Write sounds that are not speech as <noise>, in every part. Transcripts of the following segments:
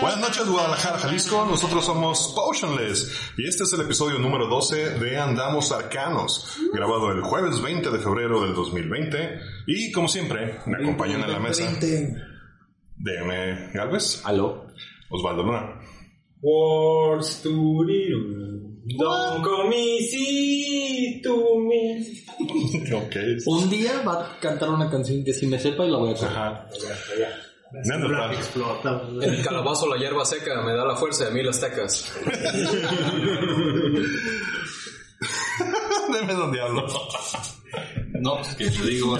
Buenas noches, Guadalajara, Jalisco. Nosotros somos Potionless y este es el episodio número 12 de Andamos Arcanos, grabado el jueves 20 de febrero del 2020. Y como siempre, me acompañan en la mesa DM Galvez, Aló. Osvaldo Luna, Wars to Don comisi to me. <laughs> ok, Un día va a cantar una canción que sí me sepa y la voy a cantar. ajá, Explota. El calabazo, la hierba seca, me da la fuerza de mil aztecas. <laughs> Deme donde hablo. No, pues que te digo.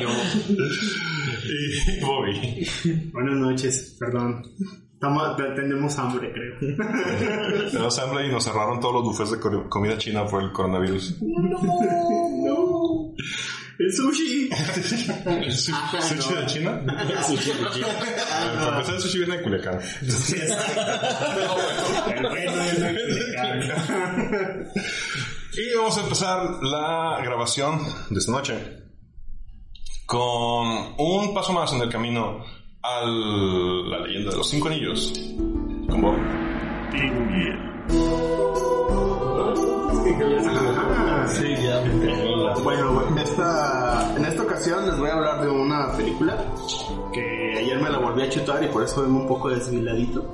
Yo. Y Bobby. Buenas noches, perdón. Estamos, tenemos hambre, creo. Tenemos hambre y nos cerraron todos los buffets de comida china por el coronavirus. No. <laughs> El sushi. ¿El su- <laughs> ¿Sushi de China? Para empezar, el sushi viene de Culiacán. <laughs> El bueno es el Y vamos a empezar la grabación de esta noche con un paso más en el camino a la leyenda de los cinco anillos. Con Bob. Sí, ya. Bueno, esta, en esta ocasión les voy a hablar de una película que ayer me la volví a chutar y por eso vengo un poco desvieladito.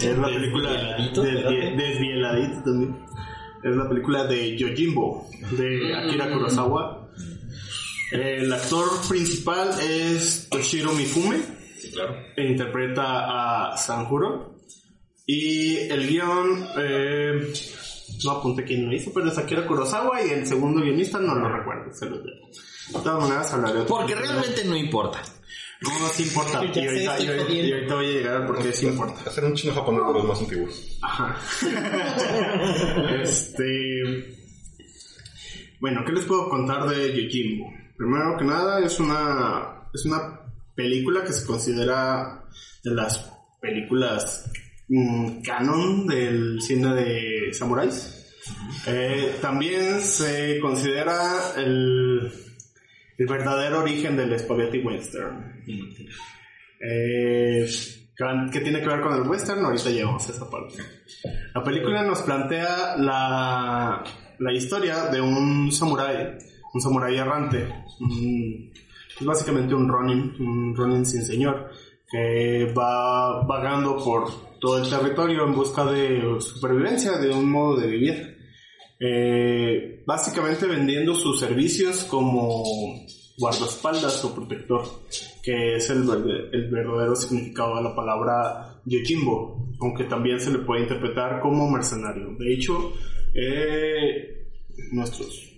Es la película ¿Desvieladito? desvie- desvieladito también. Es la película de Yojimbo de Akira Kurosawa. El actor principal es Toshiro Mifume. Claro. e interpreta a Sanjuro. Y el guion, eh, no apunté quién lo hizo, pero es Akira Kurosawa y el segundo guionista no lo recuerdo, se los debo. De todas maneras hablaré. otro Porque realmente no importa. No, no sí importa. Y ahorita, y ahorita- y ahorita voy a llegar porque sí importa. Hacer un chino japonés de los más antiguos. Ajá. este. Bueno, ¿qué les puedo contar de Yojimbo? Primero que nada, es una, es una película que se considera de las películas mm, canon del cine de samuráis. Eh, también se considera el, verdadero origen del spaghetti western. Eh, ¿Qué tiene que ver con el western? Ahorita llegamos a esa parte. La película nos plantea la, historia de un samurái, un samurái errante. es básicamente un Ronin, un sin señor, que va vagando por todo el territorio en busca de supervivencia, de un modo de vivir. Eh, básicamente vendiendo sus servicios como guardaespaldas o protector, que es el, verdadero significado de la palabra Yojimbo, aunque también se le puede interpretar como mercenario. De hecho, eh, nuestros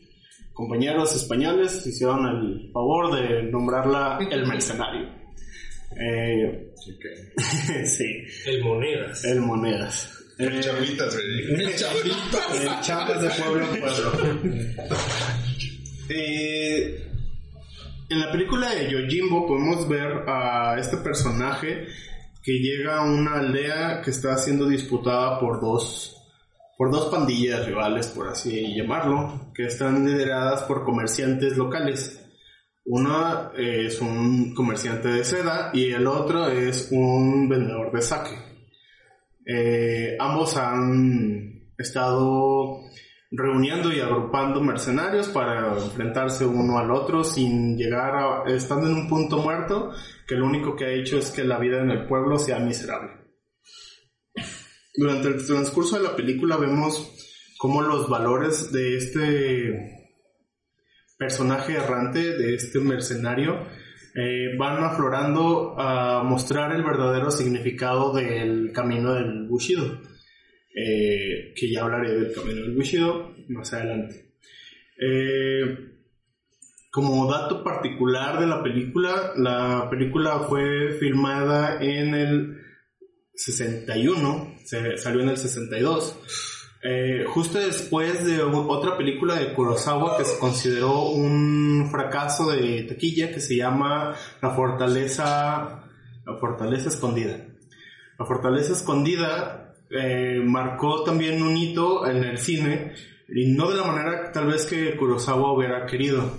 compañeros españoles hicieron el favor de nombrarla el mercenario. Eh, <laughs> sí, El monedas. el monedas. Eh, Chavitas, güey. el Chávez de pueblo en pueblo. <laughs> Eh, en la película de Yojimbo podemos ver a este personaje que llega a una aldea que está siendo disputada por dos por dos pandillas rivales, por así llamarlo, que están lideradas por comerciantes locales. Uno es un comerciante de seda y el otro es un vendedor de sake. Eh, ambos han estado reuniendo y agrupando mercenarios para enfrentarse uno al otro sin llegar a, estando en un punto muerto, que lo único que ha hecho es que la vida en el pueblo sea miserable. Durante el transcurso de la película vemos cómo los valores de este personaje errante, de este mercenario, eh, van aflorando a mostrar el verdadero significado del camino del Bushido. Eh, que ya hablaré del camino del Bushido más adelante. Eh, como dato particular de la película, la película fue filmada en el 61, se salió en el 62. Eh, justo después de otra película de Kurosawa que se consideró un fracaso de taquilla que se llama La Fortaleza, La Fortaleza Escondida. La Fortaleza Escondida eh, marcó también un hito en el cine y no de la manera tal vez que Kurosawa hubiera querido.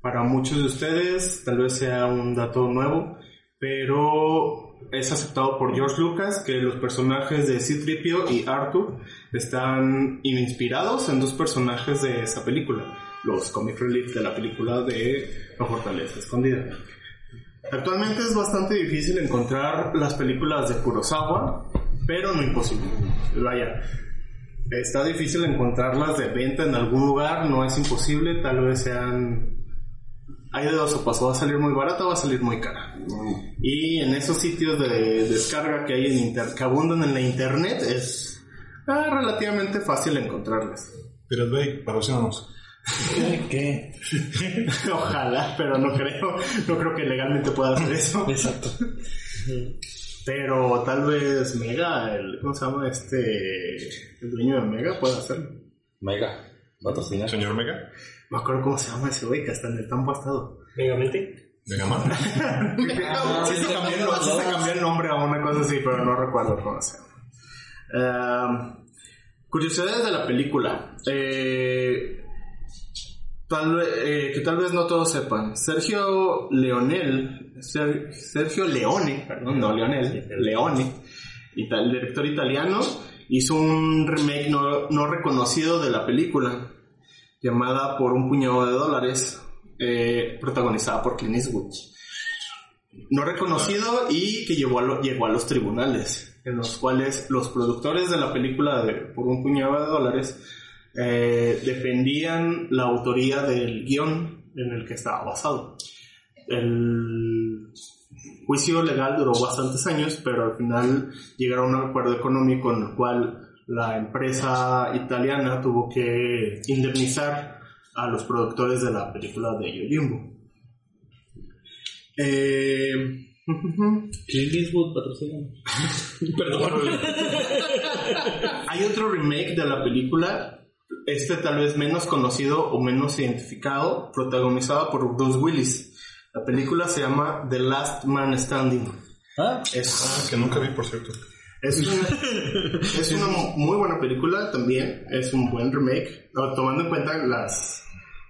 Para muchos de ustedes tal vez sea un dato nuevo, pero es aceptado por George Lucas que los personajes de C-3PO y Arthur están inspirados en dos personajes de esa película, los comic relief de la película de La Fortaleza Escondida. Actualmente es bastante difícil encontrar las películas de Kurosawa, pero no imposible. Vaya, está difícil encontrarlas de venta en algún lugar, no es imposible, tal vez sean... Hay de dos sopas, o va a salir muy barata o va a salir muy cara. Y en esos sitios de descarga que hay en inter que abundan en la internet es ah, relativamente fácil encontrarlas. Pirate Bay, patrocínanos. ¿Qué? <laughs> Ojalá, pero no creo, no creo que legalmente pueda hacer eso. Exacto. Pero tal vez Mega, el, ¿cómo se llama este? El dueño de Mega puede hacerlo. Mega. Patrocina. Señor Mega, Me acuerdo cómo se llama ese güey que hasta en el tambo ha estado. Megamente. Mega Man. <laughs> sí, se cambió, el- sí se cambió el nombre a una cosa así, pero no recuerdo cómo se llama. Ah, curiosidades de la película. Eh, tal, eh, que tal vez no todos sepan. Sergio Leonel, Ser- Sergio Leone, perdón, no Leonel, Leone, el director italiano, hizo un remake no, no reconocido de la película, llamada Por un puñado de dólares, eh, protagonizada por Clint Eastwood no reconocido y que llegó a los tribunales, en los cuales los productores de la película de Por un puñado de dólares eh, defendían la autoría del guion en el que estaba basado. El juicio legal duró bastantes años, pero al final llegaron a un acuerdo económico en el cual la empresa italiana tuvo que indemnizar a los productores de la película de Yojimbo. Eh, <laughs> Clint Eastwood patrocina. <laughs> Perdón. hay otro remake de la película, este tal vez menos conocido o menos identificado, protagonizado por Bruce Willis. La película se llama The Last Man Standing. Ah, Es, que nunca vi, por cierto. Es, una, es una muy buena película también, es un buen remake, tomando en cuenta las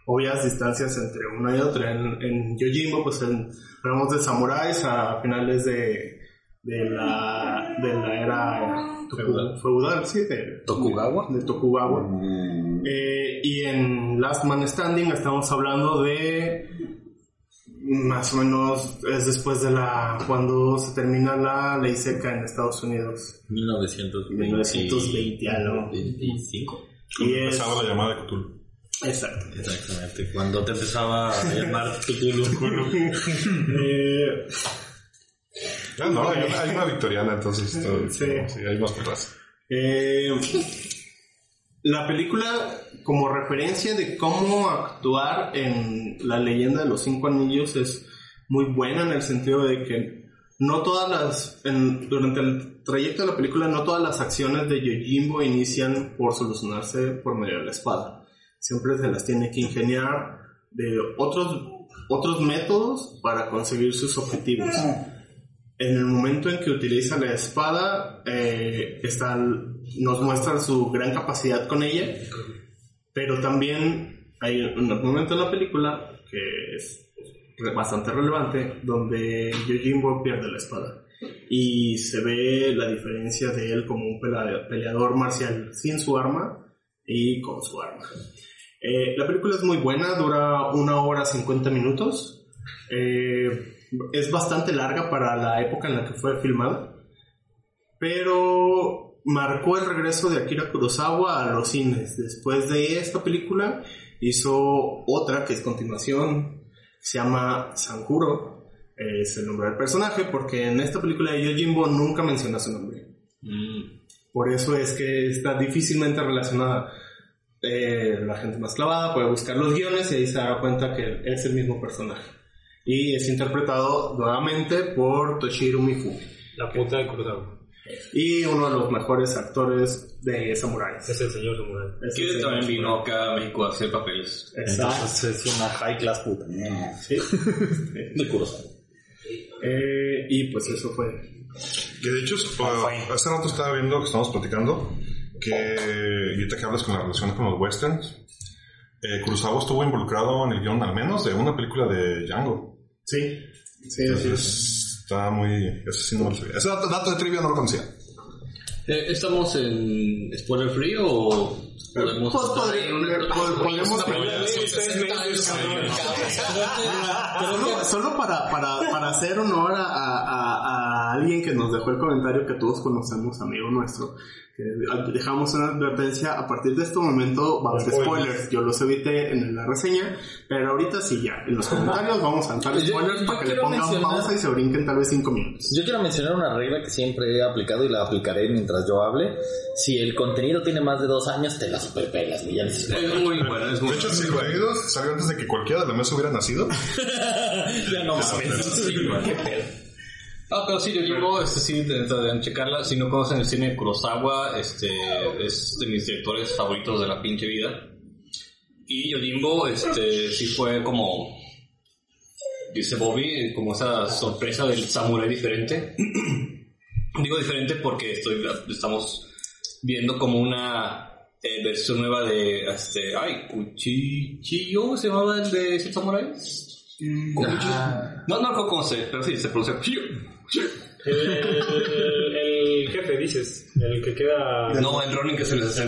obvias distancias entre una y otra. En, en Yojimbo, pues en, hablamos de samuráis a finales de, de, la, de la era feudal, sí, de, Tokugawa. de Tokugawa. Eh, y en Last Man Standing estamos hablando de más o menos es después de la cuando se termina la ley seca en Estados Unidos 1920. 1920 algo 25. y es Empezaba la llamada de Cthulhu. exacto Exactamente. Cuando te empezaba a llamar Cthulhu. <laughs> Eh, Ah, no, hay una, hay una victoriana, entonces. esto- Sí. sí, hay más atrás. Eh, la película, como referencia de cómo actuar en La leyenda de los cinco anillos, es muy buena en el sentido de que no todas las, en- durante el trayecto de la película, no todas las acciones de Yojimbo inician por solucionarse por medio de la espada. Siempre se las tiene que ingeniar de otros, otros métodos para conseguir sus objetivos en el momento en que utiliza la espada, eh, está- nos muestra su gran capacidad con ella, pero también hay un momento en la película que es bastante relevante, donde Yojimbo pierde la espada. Y se ve la diferencia de él como un peleador marcial sin su arma y con su arma. Eh, la película es muy buena, dura una hora 50 minutos. Eh, es bastante larga para la época en la que fue filmada, pero marcó el regreso de Akira Kurosawa a los cines. Después de esta película hizo otra que es continuación, se llama Sankuro, es el nombre del personaje, porque en esta película de Yojimbo nunca menciona su nombre. Por eso es que está difícilmente relacionada. eh, la gente más clavada puede buscar los guiones y ahí se da cuenta que es el mismo personaje. Y es interpretado nuevamente por Toshiro Mifune. La puta de Kurosawa. Y uno de los mejores actores de samuráis. Es el señor Samurai. Es Que también vino acá a México a hacer papeles. Exacto. Entonces es una high class puta. Sí. <laughs> De Kurosawa. Eh, y pues eso fue. Que de hecho, uh, hace rato estaba viendo que estamos platicando que y ahorita que hablas con la relación con los westerns, eh, Kurosawa estuvo involucrado en el guion al menos de una película de Django. Sí. Sí, así es. Está muy... Ese sí no lo sabía. Ese dato, dato de trivia no lo conocía. Eh, ¿Estamos en spoiler free o podemos Pues, estar podría- en una- pod- podemos- una película de 60 años, cabrón? Solo, para, para, para hacer honor a, a- a- a alguien que nos dejó el comentario que todos conocemos, amigo nuestro, que dejamos una advertencia, a partir de este momento va a haber spoilers, yo los evité en la reseña, pero ahorita sí ya, en los comentarios vamos a Yo- spoilers para que le quiero pongan mencionar- pausa y se brinquen tal vez 5 minutos. Yo quiero mencionar una regla que siempre he aplicado y la aplicaré mientras yo hable. Si el contenido tiene más de dos años, te la superpelas. Ya Es muy bueno, es muy De hecho, si salió antes de que cualquiera de la mesa hubiera nacido. <laughs> Ya no mames. Qué pedo. Ah, pero sí, yo llevo, este sí, deben checarla. Si no conocen el cine de Kurosawa, este es de mis directores favoritos de la pinche vida. Y Yojimbo, este, sí fue como, dice Bobby, como esa sorpresa del samurái diferente. <clears throat> Digo diferente porque estoy, estamos viendo como una eh, versión nueva de, este, ay, Kuchichiyo, ¿se llamaba el de Siete Samuráis? No, no recuerdo cómo se, pero sí, se pronuncia Kuchiyo. El, el jefe, dices. El que queda. No, el Ronin que se les hace.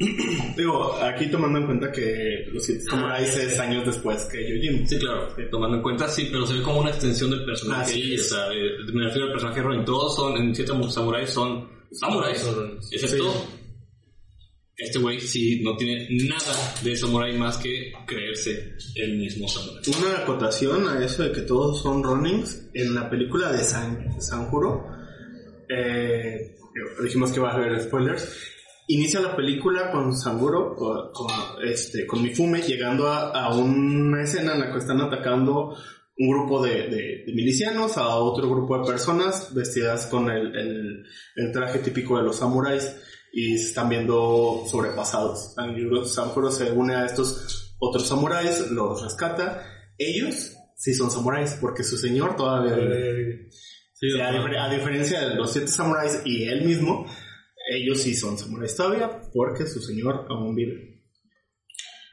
Ah, <clears throat> Digo, aquí tomando en cuenta que los siete samuráis es años después que Yojimbo. Sí, claro, tomando en cuenta, sí, pero se ve como una extensión del personaje. Así o es. sea, eh, me refiero al personaje Ronin. Todos son, en siete samuráis son samuráis. Son- Excepto, este güey sí no tiene nada de samurái más que creerse el mismo samurái. Una acotación a eso de que todos son runnings. En la película de San, Sanjuro, eh, dijimos que va a haber spoilers. Inicia la película con Sanjuro, con, con, este, con Mifume, llegando a, a una escena en la que están atacando un grupo de, de- de milicianos a otro grupo de personas vestidas con el, el- el traje típico de los samuráis y se están viendo sobrepasados. Sanjuro se une a estos otros samuráis, los rescata. Ellos sí son samuráis porque su señor todavía eh, Sí, Sí, a, difer- a diferencia de los siete samuráis y él mismo, ellos sí son samuráis todavía porque su señor aún vive.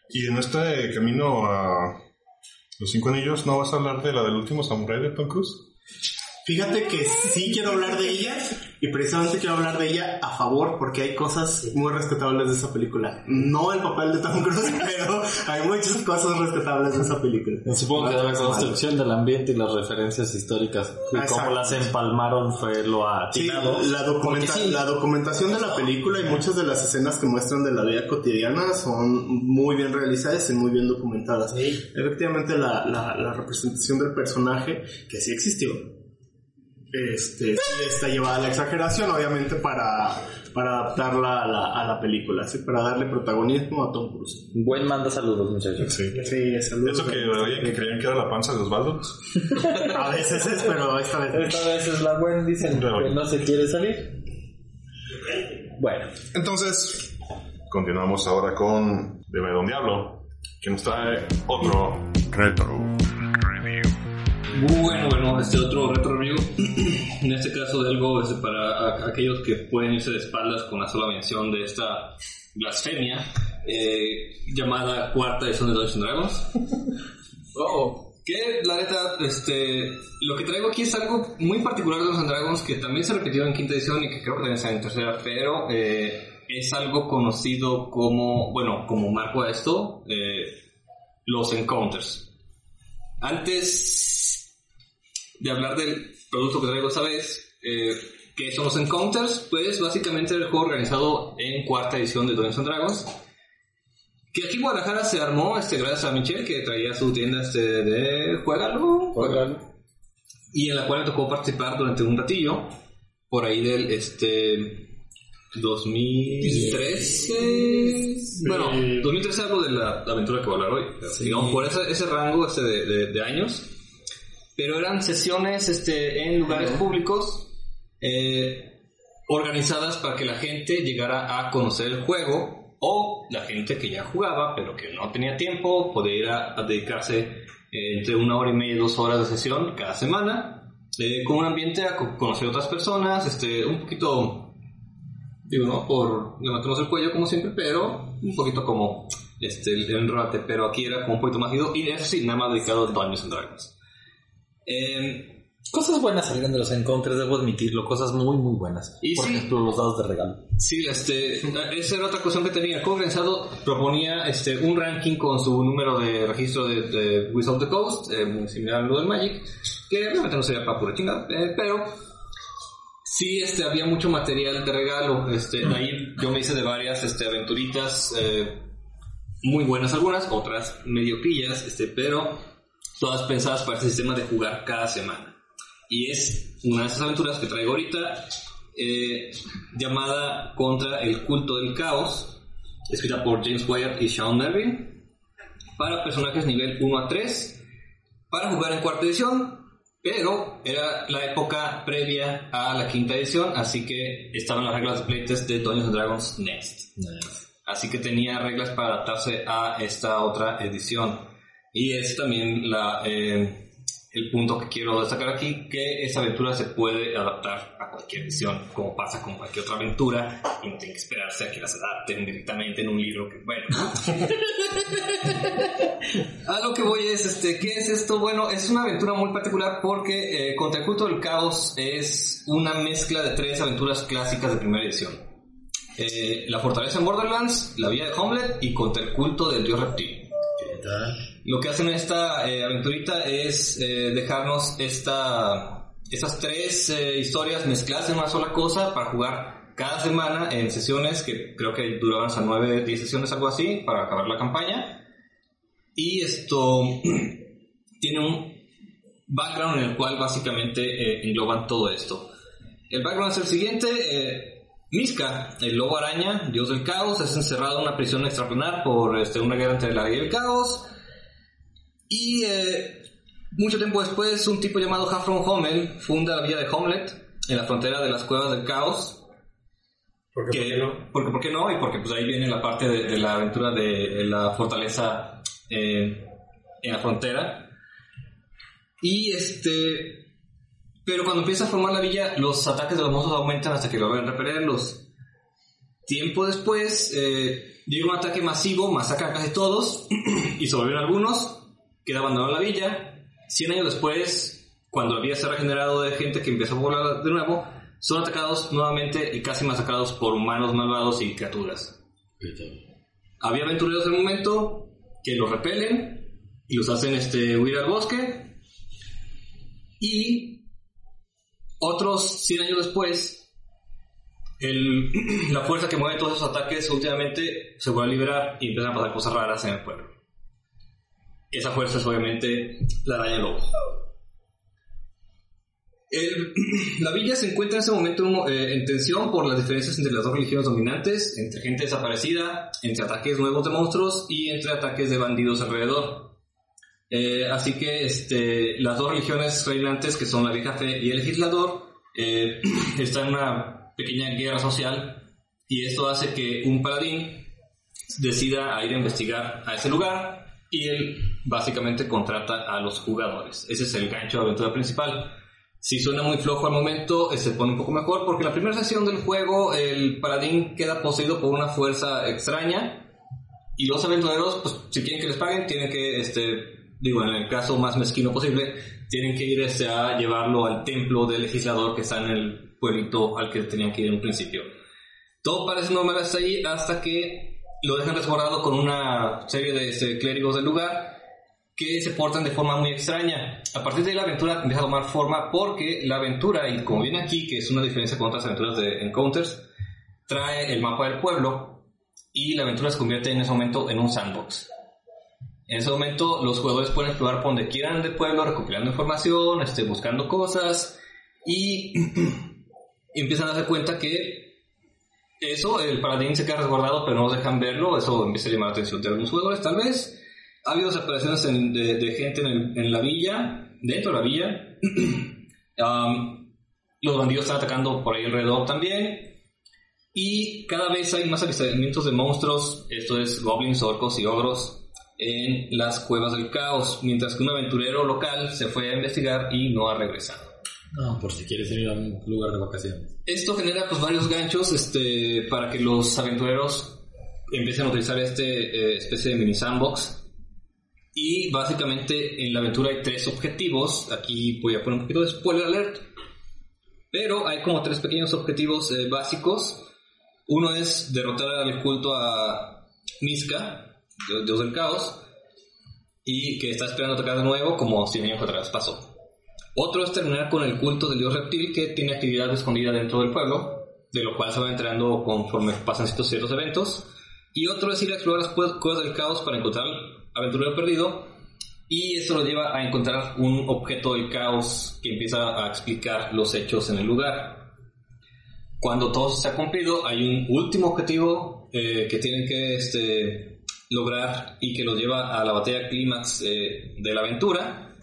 Y en este camino a los cinco anillos, ¿no vas a hablar de la del último samurai de Tom Cruise? Fíjate que sí quiero hablar de ella y precisamente quiero hablar de ella a favor porque hay cosas muy rescatables de esa película. No el papel de Tom Cruise, <laughs> pero hay muchas cosas rescatables de esa película. Supongo que la construcción del ambiente y las referencias históricas y Exacto. cómo las empalmaron fue lo Sí, atinado. la, documenta- sí. la documentación de la película y muchas de las escenas que muestran de la vida cotidiana son muy bien realizadas y muy bien documentadas. Efectivamente, la, la, la representación del personaje, que sí existió, este, está llevada a la exageración, obviamente, para, para adaptarla a la, a la película, ¿sí? para darle protagonismo a Tom Cruise. Buen manda saludos, muchachos. Sí. Sí, saludos. Eso que, oye, que creían que era la panza de Osvaldo. A veces es, pero esta vez no. Esta vez es la buena, dicen que no se quiere salir. Bueno, Entonces, continuamos ahora con Deme Don Diablo, que nos trae otro retro. Bueno, bueno, este otro retro review, <clears throat> en este caso de algo este, para aquellos que pueden irse de espaldas con la sola mención de esta blasfemia eh, llamada cuarta edición de Dungeons Dragons. <laughs> Oh, que la neta, este, lo que traigo aquí es algo muy particular de Dungeons Dragons que también se repitió en quinta edición y que creo que también está en tercera, pero eh, es algo conocido como, bueno, como marco a esto, eh, los encounters. Antes de hablar del producto que traigo esta vez, eh, ¿qué son los Encounters? Pues básicamente el juego organizado en cuarta edición de Dungeons and Dragons. Que aquí en Guadalajara se armó este, gracias a Michelle que traía su tienda este, de Juegalo. Y en la cual me tocó participar durante un ratillo. Por ahí del este 2013. Bueno, 2013 hablo de la aventura que voy a hablar hoy. Digamos, por ese, ese rango este de, de- de años. Pero eran sesiones este, en lugares públicos eh, organizadas para que la gente llegara a conocer el juego o la gente que ya jugaba pero que no tenía tiempo podía ir a, a dedicarse eh, entre una hora y media y dos horas de sesión cada semana eh, con un ambiente a co- conocer otras personas, este, un poquito, digo, no por levantarnos el cuello como siempre, pero un poquito como este, el, el rate, pero aquí era como un poquito más ido, y eso sí, nada más dedicado a Dungeons and Dragons. Eh, Cosas buenas salieron de los encounters, debo admitirlo. Cosas muy, muy buenas. Y Por sí. ejemplo, los dados de regalo. Sí, este, esa era otra cuestión que tenía. Organizado proponía este, un ranking con su número de registro de, de Wizards of the Coast, eh, muy similar a lo del Magic, que realmente no sería para pura chingada, eh, pero sí este, había mucho material de regalo. Este, ahí yo me hice de varias este, aventuritas eh, muy buenas algunas, otras mediocrillas, este, pero todas pensadas para este sistema de jugar cada semana. Y es una de esas aventuras que traigo ahorita, eh, llamada Contra el culto del caos, escrita por James Wyatt y Sean Melvin, para personajes nivel 1 a 3, para jugar en cuarta edición, pero era la época previa a la quinta edición, así que estaban las reglas de playtest de Dungeons and Dragons Next. Así que tenía reglas para adaptarse a esta otra edición. Y es también la, eh, el punto que quiero destacar aquí, que esta aventura se puede adaptar a cualquier edición, como pasa con cualquier otra aventura, y no tiene que esperarse a que las adapten directamente en un libro que, bueno. <laughs> a lo que voy es, este, ¿qué es esto? Bueno, es una aventura muy particular porque eh, Contra el culto del caos es una mezcla de tres aventuras clásicas de primera edición. Eh, la fortaleza en Borderlands, la vía de Homelet y contra el culto del dios reptil. Lo que hacen en esta eh, aventurita es eh, dejarnos esta, estas tres eh, historias mezcladas en una sola cosa para jugar cada semana en sesiones que creo que duraban hasta 9, 10 sesiones, algo así, para acabar la campaña. Y esto <clears throat> tiene un background en el cual básicamente eh, engloban todo esto. El background es el siguiente. eh, Miska, el lobo araña, dios del caos, es encerrado en una prisión extraplanar por este, una guerra entre la ley y el caos. Y eh, mucho tiempo después, un tipo llamado Hafron Hommel funda la villa de Homlet en la frontera de las cuevas del caos. ¿Por qué, Que- por qué no? Porque, ¿Por qué no? Y porque pues ahí viene la parte de, de la aventura de, de la fortaleza eh, en la frontera. Y este... Pero cuando empieza a formar la villa, los ataques de los monstruos aumentan hasta que logran repelerlos. Tiempo después, eh, llega un ataque masivo, masacran a casi todos <clears throat> y sobreviven algunos. Queda abandonada la villa. 100 años después, cuando la villa se ha regenerado de gente que empieza a poblar de nuevo, son atacados nuevamente y casi masacrados por humanos malvados y criaturas. Había aventureros del momento que los repelen y los hacen este, huir al bosque. Y otros 100 años después, el- <clears throat> la fuerza que mueve todos esos ataques últimamente se vuelve a liberar y empiezan a pasar cosas raras en el pueblo. Esa fuerza es obviamente la araña lobo. El- <clears throat> la villa se encuentra en ese momento eh, en tensión por las diferencias entre las dos religiones dominantes, entre gente desaparecida, entre ataques nuevos de monstruos y entre ataques de bandidos alrededor. Eh, así que este, las dos religiones reinantes, que son la vieja fe y el legislador, eh, <clears throat> están en una pequeña guerra social y esto hace que un paladín decida ir a investigar a ese lugar y él básicamente contrata a los jugadores. Ese es el gancho de aventura principal. Si suena muy flojo al momento, eh, se pone un poco mejor porque la primera sesión del juego el paladín queda poseído por una fuerza extraña y los aventureros, pues si quieren que les paguen, tienen que, este, digo, en el caso más mezquino posible, tienen que ir este, a llevarlo al templo del legislador que está en el pueblito al que tenían que ir en un principio. Todo parece normal hasta ahí, hasta que lo dejan resguardado con una serie de este, clérigos del lugar que se portan de forma muy extraña. A partir de ahí la aventura empieza a tomar forma porque la aventura, y como viene aquí, que es una diferencia con otras aventuras de Encounters, trae el mapa del pueblo y la aventura se convierte en ese momento en un sandbox. En ese momento los jugadores pueden explorar por donde quieran del pueblo, recopilando información, este, buscando cosas y, <clears throat> empiezan a darse cuenta que eso, el paladín se queda resguardado, pero no nos dejan verlo. Eso empieza a llamar la atención de algunos jugadores, tal vez. Ha habido desapariciones en- de, de gente en, el- en la villa, dentro de la villa. <clears throat> Um, los bandidos están atacando por ahí alrededor también. Y cada vez hay más avistamientos de monstruos, esto es goblins, orcos y ogros, en las cuevas del caos, mientras que un aventurero local se fue a investigar y no ha regresado. No, por si quieres ir a un lugar de vacaciones. Esto genera pues varios ganchos este, para que los aventureros empiecen a utilizar este eh, especie de mini sandbox. Y básicamente en la aventura hay tres objetivos. Aquí voy a poner un poquito de spoiler alert. Pero hay como tres pequeños objetivos eh, básicos. Uno es derrotar al culto a Miska, dios del caos, y que está esperando atacar de nuevo como 100 años atrás pasó. Otro es terminar con el culto del dios reptil que tiene actividad escondida dentro del pueblo, de lo cual se va enterando conforme pasan estos ciertos eventos. Y otro es ir a explorar las cue- cuevas del caos para encontrar aventurero perdido. Y eso lo lleva a encontrar un objeto del caos que empieza a explicar los hechos en el lugar. Cuando todo se ha cumplido, hay un último objetivo eh, que tienen que este, lograr y que los lleva a la batalla clímax eh, de la aventura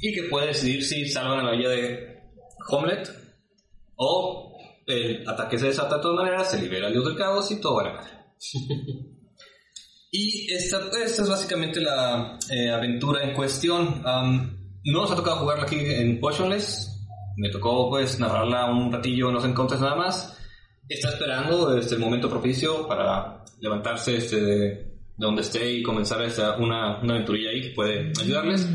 y que puede decidir si salvan a la villa de Homelet o el ataque se desata de todas maneras, se libera el dios del caos y todo va a madre. <laughs> y esta, esta es básicamente la eh, aventura en cuestión. Am, no nos ha tocado jugarla aquí en Potionless. Me tocó pues narrarla un ratillo en los encuentros nada más. Está esperando este, el momento propicio para levantarse este, de, de donde esté y comenzar esta, una, una aventurilla ahí que puede ayudarles.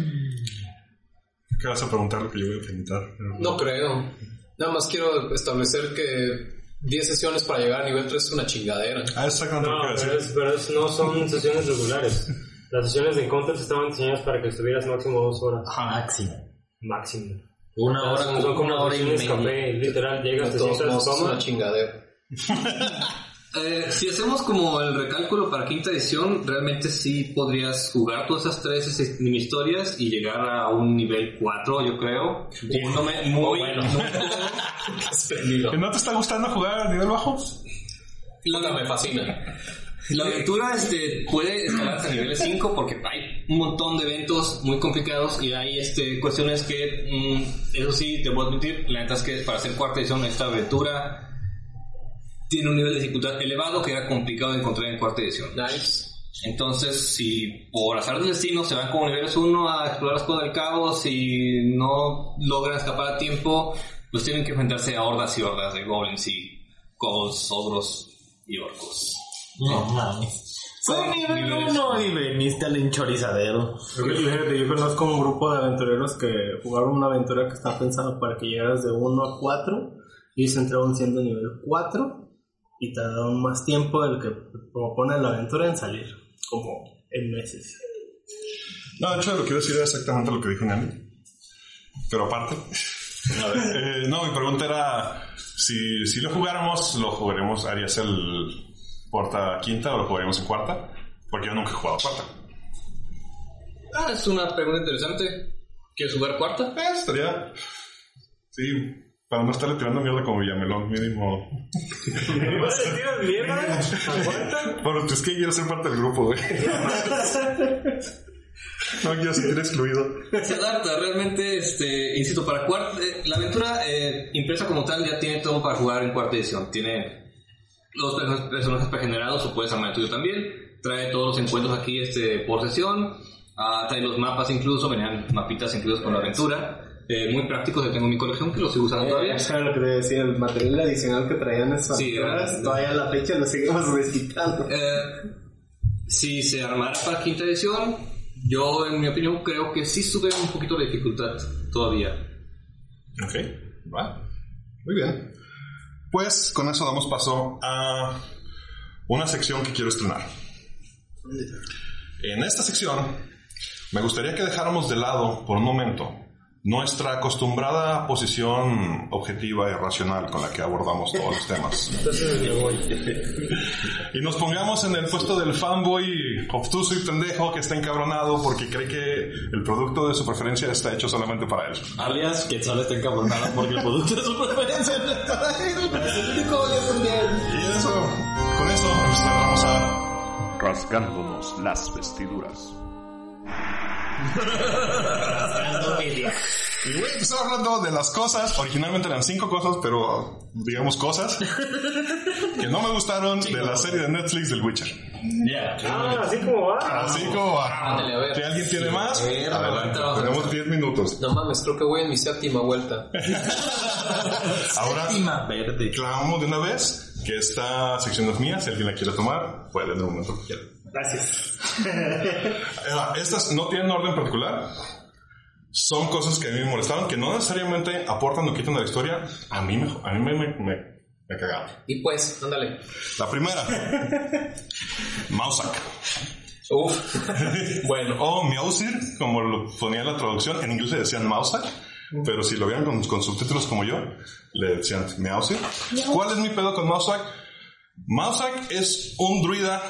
¿Qué vas a preguntar lo que yo voy a preguntar? No creo. Nada más quiero establecer que 10 sesiones para llegar a nivel 3 es una chingadera. Ah, exactamente No, pero, es- pero es- no son sesiones regulares. Las sesiones de Counter estaban diseñadas para que estuvieras máximo dos horas. Máximo. Máximo. Una hora, son, como una hora y media. café, literal, llegas, De te sientas, modos, es una tomas. chingadera. <laughs> Eh, si hacemos como el recálculo para quinta edición, realmente sí podrías jugar todas esas tres este, mini historias y llegar a un nivel 4, yo creo. Yéndome muy, <laughs> ¿Que ¿No te está gustando jugar a nivel bajo? Puta, me fascina. La aventura este, puede escalar hasta nivel 5 porque hay un montón de eventos muy complicados y hay este, cuestiones que, mm, eso sí, te puedo admitir, la neta es que para hacer cuarta edición esta aventura tiene un nivel de dificultad elevado que era complicado de encontrar en cuarta edición. Nice. Entonces, si por azar del destino se van como niveles 1 a explorar las cosas del caos y no logran escapar a tiempo, pues tienen que enfrentarse a hordas y hordas de goblins y ghouls, ogros y orcos. No mames. Soy nivel uno y veniste al enchorizadero. Fíjate, yo conozco un grupo de aventureros que jugaron una aventura que está pensada para que llegaras de 1 a 4 y se entraron siendo nivel 4 y tardaron más tiempo del que propone la aventura en salir, como en meses. No, de hecho, lo que quiero decir es exactamente lo que dijo Nani. Pero aparte. <laughs> Eh, no, mi pregunta era: si, si lo jugáramos, ¿lo jugaremos? ¿Harías el cuarta quinta o lo jugaríamos en cuarta? Porque yo nunca he jugado cuarta. Ah, es una pregunta interesante. ¿Quieres jugar cuarta? Eh, estaría. Sí, para no estarle tirando mierda como Villamelón, mínimo. ¿Vas a tirar mierda? <laughs> Bueno, es que quiero ser parte del grupo, güey. No quiero sentir excluido. Se adapta, realmente, este, insisto, para cuarta, eh, la aventura eh, impresa como tal ya tiene todo para jugar en cuarta edición. Tiene los perso- personajes pregenerados, o puedes armar el tuyo también. Trae todos los encuentros aquí este, por sesión. Ah, trae los mapas incluso, venían mapitas incluidos con la aventura. Eh, muy prácticos, yo tengo en mi colección que los sigo usando todavía. Eso era lo que te decía, el material adicional que traían esas Sí, era- todavía a la fecha lo seguimos <laughs> recitando. Eh, si se armara para quinta edición, yo en mi opinión creo que sí sube un poquito la dificultad todavía. Ok, va. Muy bien. Pues con eso damos paso a una sección que quiero estrenar. En esta sección me gustaría que dejáramos de lado por un momento nuestra acostumbrada posición objetiva y racional con la que abordamos todos los temas. <laughs> Entonces me voy. Y nos pongamos en el puesto del fanboy obtuso y pendejo que está encabronado porque cree que el producto de su preferencia está hecho solamente para él. Alias, que solo está encabronado porque el producto de su preferencia no es para él. Es el único alias mundial. Y eso, con eso cerramos a Rasgándonos las vestiduras. Arrastrando media. Y voy a empezar hablando de las cosas, originalmente eran cinco cosas, pero digamos cosas, <laughs> que no me gustaron de la serie de Netflix del Witcher. Ah, así como va. Así como va. Ándale, a ver. Si alguien tiene más, ver, adelante. Tenemos 10 minutos. No mames, creo que voy en mi séptima vuelta. <laughs> Ahora, Séptima verde. clamamos de una vez que esta sección es mía. Si alguien la quiere tomar, puede en el momento que quiera. Gracias. <laughs> Eh, Estas no tienen orden particular. Son cosas que a mí me molestaron, que no necesariamente aportan o quitan a la historia. A mí me, a mí me, me, me- me cagaron. Y pues, ándale. La primera. Mausak. Uf. <laughs> bueno, O Miausir, como lo ponía en la traducción. En inglés le decían Mausak. Pero si lo vieron con, con subtítulos como yo, le decían Miausir. ¿Cuál es mi pedo con Mausak? Mausak es un druida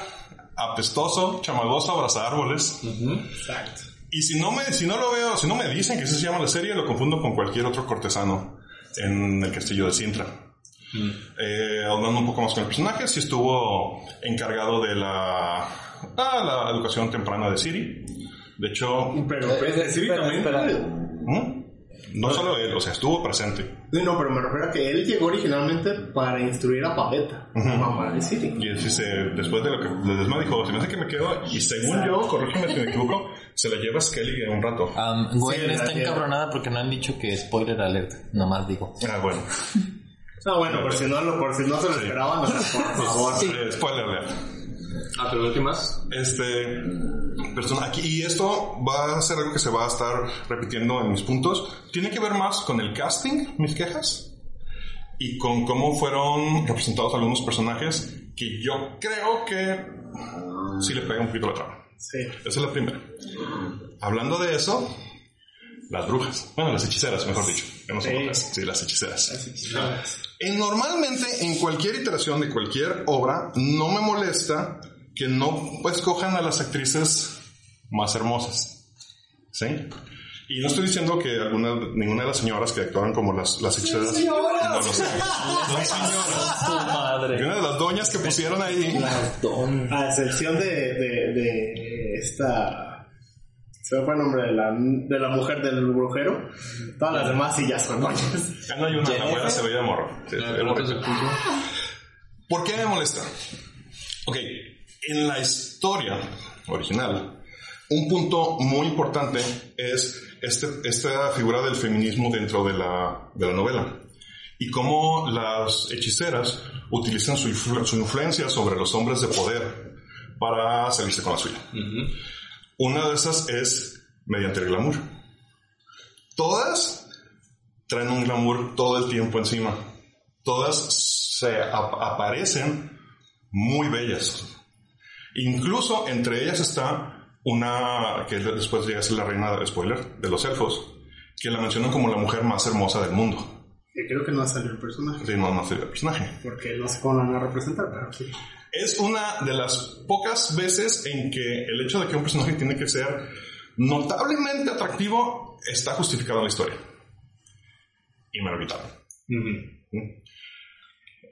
apestoso, chamagoso, abraza árboles. Exacto. Y si no me, si no lo veo, si no me dicen que así se llama la serie, lo confundo con cualquier otro cortesano en el castillo de Sintra. Eh, hablando un poco más con el personaje, sí estuvo encargado de la, ah, la educación temprana de Siri. De hecho, Pero pues, específicamente. ¿Mm? No solo él, o sea, estuvo presente. Sí, no, pero me refiero a que él llegó originalmente para instruir a Pavetta, mamá de Siri. Y así se, después de lo que le desma dijo, se me hace que me quedo, y según yo, corrígeme si me equivoco, se la lleva Skelly en un rato. Um, Gwen Sí, está encabronada porque no han dicho que spoiler alert. Nomás digo. Ah, bueno. Ah, bueno, por si no, lo, por si no se lo esperaban, o sea, por favor. Eh, spoiler alert. Ah, pero ¿qué más? Este persona aquí y esto va a ser algo que se va a estar repitiendo en mis puntos. Tiene que ver más con el casting, mis quejas, y con cómo fueron representados algunos personajes que yo creo que sí le pega un poquito la trama. Sí. Esa es la primera. Hablando de eso, las brujas, bueno, las hechiceras, mejor dicho. Que no son Sí. brujas, sí, las hechiceras. Así Eh, normalmente en cualquier iteración de cualquier obra no me molesta que no escojan a las actrices más hermosas. ¿Sí? Y no estoy diciendo que alguna, ninguna de las señoras que actuaban como las, las hechiceras no lo son. Son señoras. Madre. Y una de las doñas que pusieron ahí. A excepción de, de, de esta. Se me fue el nombre de la, de la mujer del brujero. Todas las demás sí ya son doñas. Ya no hay una, la buena se veía morro. Sí, se veía morrito. ¿Por qué me molesta? Ok, en la historia original, un punto muy importante es este, esta figura del feminismo dentro de la, de la novela y cómo las hechiceras utilizan su, influ- su influencia sobre los hombres de poder para salirse con la suya. Una de esas es mediante el glamour. Todas traen un glamour todo el tiempo encima. Todas se ap- aparecen muy bellas. Incluso entre ellas está una que después llega a ser la reina spoiler de los elfos, que la mencionan como la mujer más hermosa del mundo. Creo que no ha salido el personaje. Sí, no, no soy el personaje. Porque no sé cómo la van a representar, pero sí. Es una de las pocas veces en que el hecho de que un personaje tiene que ser notablemente atractivo está justificado en la historia. Y me lo quitaron.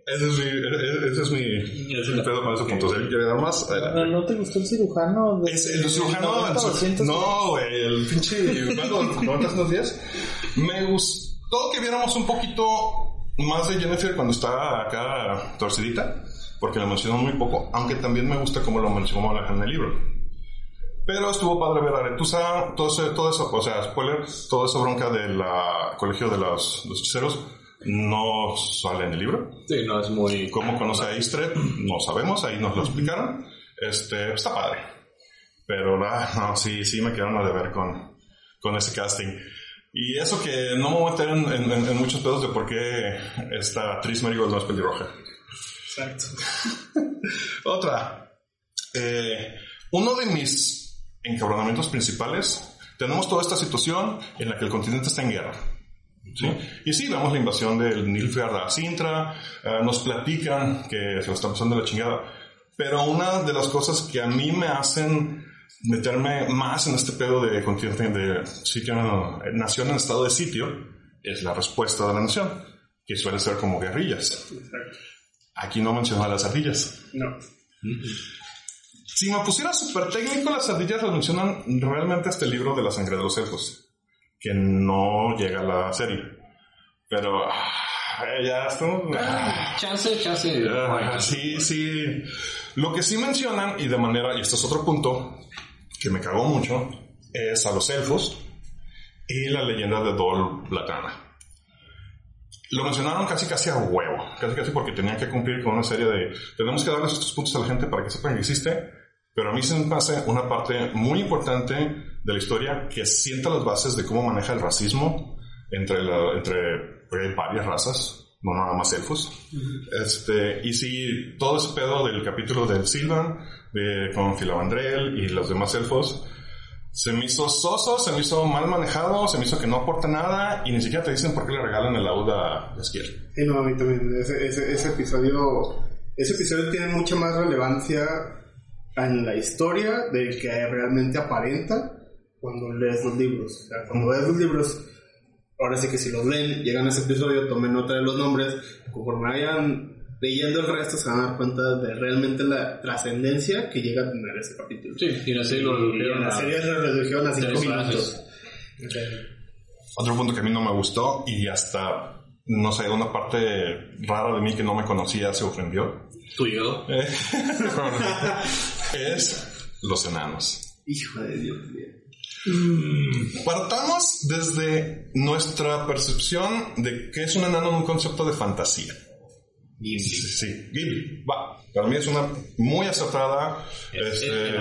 Ese es mi, e- ese es mi, mi pedo con ese punto. Si alguien quiere dar más, adelante. ¿No te gustó el cirujano? de- Es el cirujano. 90, el cir- 200? no, güey, el pinche. ¿Cuánto? ¿Cuántos unos días? Me gustó que viéramos un poquito más de Jennifer cuando está acá torcidita, porque la mencionó muy poco, aunque también me gusta cómo lo mencionó en el libro. Pero estuvo padre ver a Aretusa, todo, ese, todo eso, o sea, spoiler, toda esa bronca del colegio de los, los hechiceros no sale en el libro. Sí, no, es muy... ¿Cómo conoce a Istred? No sabemos, ahí nos lo explicaron. Este, está padre. Pero no, sí, sí me quedaron a deber con, con ese casting. Y eso que no me voy a meter en, en- en- en muchos pedos de por qué esta actriz Marigold no es pelirroja. Exacto. <laughs> Otra. Eh, uno de mis encabronamientos principales tenemos toda esta situación en la que el continente está en guerra. ¿Sí? Y sí, vemos la invasión del Nilfgaard a Sintra, eh, nos platican que se lo están pasando la chingada, pero una de las cosas que a mí me hacen meterme más en este pedo de continente, de sitio, nación en estado de sitio, es la respuesta de la nación, que suele ser como guerrillas. Aquí no mencionó a las ardillas. No. Si me pusiera súper técnico, las ardillas las mencionan realmente hasta el libro de la sangre de los elfos, que no llega a la serie. Pero ah, ya estamos... ah, Chance, chance. ah, sí, sí. Lo que sí mencionan, y de manera, y este es otro punto que me cagó mucho, es a los elfos y la leyenda de Dol Blatana. Lo mencionaron casi casi a huevo, casi casi porque tenían que cumplir con una serie de... Tenemos que darles estos puntos a la gente para que sepan que existe, pero a mí se me pasa una parte muy importante de la historia que sienta las bases de cómo maneja el racismo entre, la- entre varias razas, no nada más elfos. este, y sí, todo ese pedo del capítulo del Silvan, de, con Filavandrel y los demás elfos, se me hizo soso, se me hizo mal manejado, se me hizo que no aporta nada y ni siquiera te dicen por qué le regalan el laúd a Esquiel. Sí, no, a mí también. Ese, ese, ese episodio. Ese episodio tiene mucha más relevancia en la historia del que realmente aparenta cuando lees los libros. O sea, cuando ves los libros, ahora sí que si los leen, llegan a ese episodio, tomen nota de los nombres. Conforme vayan leyendo el resto, se van a dar cuenta de realmente la trascendencia que llega a tener ese capítulo. Sí, y la serie lo redujeron la a serie se redujeron a tres 5 frases. minutos. Otro punto que a mí no me gustó y hasta, no sé, una parte rara de mí que no me conocía se ofendió. Tu hígado. Eh, <laughs> es los enanos. Hijo de Dios mío. Partamos desde nuestra percepción de que es un enano en un concepto de fantasía. Sí, sí, Ghibli. Va. Para mí es una muy acertada este,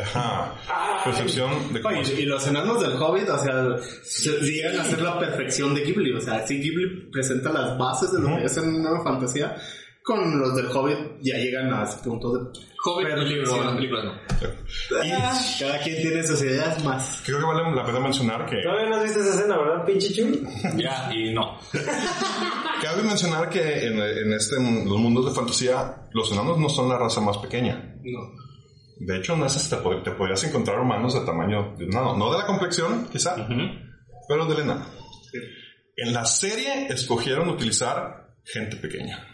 ajá, percepción de cómo Oye, es. y los enanos del Hobbit, o sea, se- llegan a ser la perfección de Ghibli. O sea, si Ghibli presenta las bases de lo que es en una fantasía, con los del Hobbit ya llegan a ese punto de. Joven, el libro, perfección. las películas no. Y <laughs> Cada quien tiene sus ideas más. creo que vale la pena mencionar que Todavía no has visto esa escena, ¿verdad, pinche Chuy? <laughs> Ya, y no. <laughs> Cabe mencionar que en, en este, en los mundos de fantasía, los enanos no son la raza más pequeña. No. De hecho, no es te, pod- te podrías encontrar humanos de tamaño de un enano. No de la complexión, quizá, pero del enano. En la serie escogieron utilizar gente pequeña.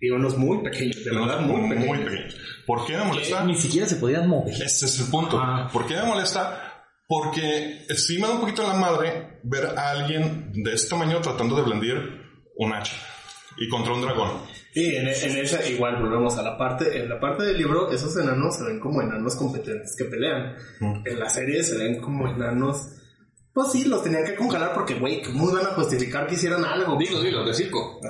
Y unos muy pequeños, de verdad, muy, muy pequeños. pequeños. ¿Por qué me molesta? Ni siquiera se podían mover. Ese es el punto. ¿Por qué me molesta? Porque sí me da un poquito la madre ver a alguien de este tamaño tratando de blandir un hacha y contra un dragón. Y en, en esa, igual volvemos a la parte, en la parte del libro, esos enanos se ven como enanos competentes que pelean. Mm. En la serie se ven como enanos. Pues sí, los tenían que congelar porque, güey, ¿cómo iban a justificar que hicieran algo? Dilo, dilo, de circo.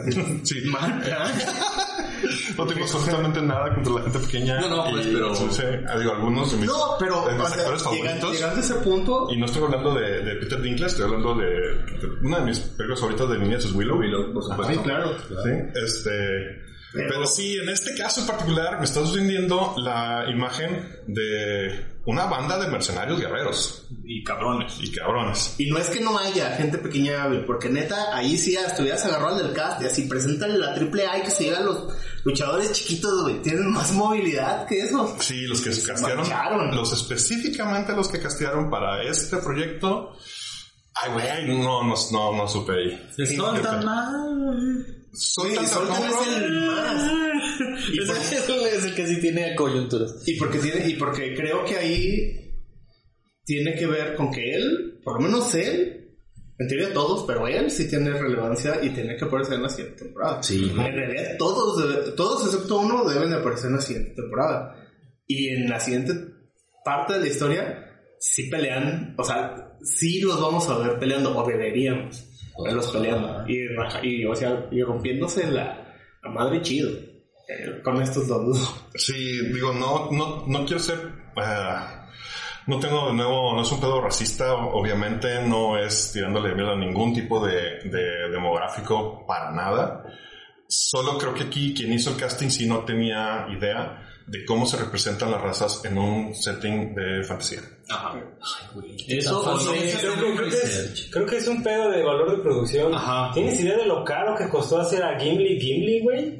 Sí, Mal plan. <laughs> no tengo absolutamente nada contra la gente pequeña. No, no, pues, y, pero- sí, digo, algunos de mis, No, pero de mis o sea, actores llegan- favoritos. llegando a ese punto, Y no estoy hablando de, de Peter Dinklage, estoy hablando de, de una de mis películas favoritas de niñas es Willow. Willow, por supuesto. Ay, claro. Sí, este. Pero sí, en este caso en particular me estás vendiendo la imagen de una banda de mercenarios guerreros Y cabrones. y cabrones. Y no es que no haya gente pequeña hábil, porque neta, ahí sí ya estuvieras agarrado al del cast y así presentan la triple A y que se llegan los luchadores chiquitos, güey. Tienen más movilidad que eso. Sí, los que se castearon, los específicamente los que castearon para este proyecto. Ay, güey, no, no, no, no supe ahí. Son tan mal. Soy sarcófago. es el más. <laughs> Y, por- es el que sí tiene coyunturas. y porque tiene, y porque creo que ahí tiene que ver con que él, por lo menos él, en teoría todos, pero él sí tiene relevancia y tiene que aparecer en la siguiente temporada. Sí. En realidad todos, debe- todos excepto uno deben de aparecer en la siguiente temporada. Y en la siguiente parte de la historia, sí pelean, o sea, sí los vamos a ver peleando, o deberíamos verlos peleando. Y, y, o sea, y rompiéndose la, la madre chido eh, con estos dos. <laughs> Sí, digo, no, no, no quiero ser. ah, no tengo de nuevo, no es un pedo racista, obviamente, no es tirándole miedo a ningún tipo de, de demográfico para nada. Solo creo que aquí quien hizo el casting sí no tenía idea de cómo se representan las razas en un setting de fantasía. Ajá. Eso Está o fácil. sea, Creo, creo- creo que es, creo que es un pedo de valor de producción. Ajá. ¿Tienes idea de lo caro que costó hacer a Gimli Gimli, güey?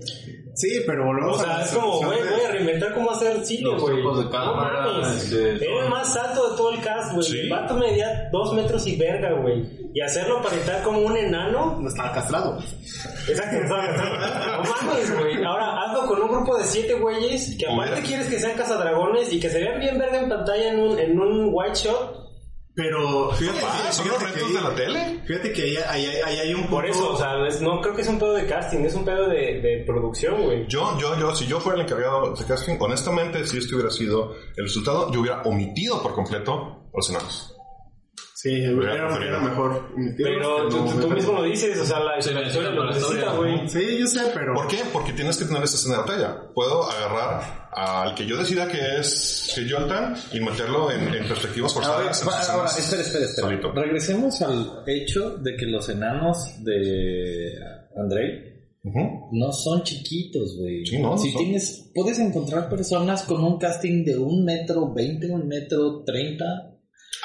Sí, pero volvemos O sea, a es como, güey, voy a reinventar cómo hacer cine, Los güey. ojos de cámara, No mames. este, Era el más alto de todo el cast, güey. Sí. El vato medía dos metros y verga, güey. Y hacerlo aparentar como un enano. No estaba castrado. Exacto, exacto. No mames, güey. Ahora hazlo con un grupo de siete güeyes que aparte quieres que sean cazadragones y que se vean bien verga en pantalla en un, en un white shot. Pero fíjate, Ah, ¿Son los fíjate que retos de ahí, la tele? fíjate que ahí, ahí- ahí- ahí hay un Por punto- eso, o sea, es- no creo que es un pedo de casting, es un pedo de, de producción, güey. Yo, yo, yo, si yo fuera el encargado de casting, honestamente, si esto hubiera sido el resultado, yo hubiera omitido por completo los enanos. Sí, era, era mejor. Pero tú, tú- tú mismo lo dices, o sea, la Sí, la la historia lo necesita, güey. Sí, yo sé, pero. ¿Por qué? Porque tienes que tener esa escena de batalla. Puedo agarrar al que yo decida que es que Jonathan y meterlo en, en perspectivas Ahora, forzadas. en ahora, escenas espera, espera, espera. solito. Regresemos al hecho de que los enanos de Andrei no son chiquitos, güey. Sí, no, si son. tienes, puedes encontrar personas con un casting de un metro veinte, un metro treinta,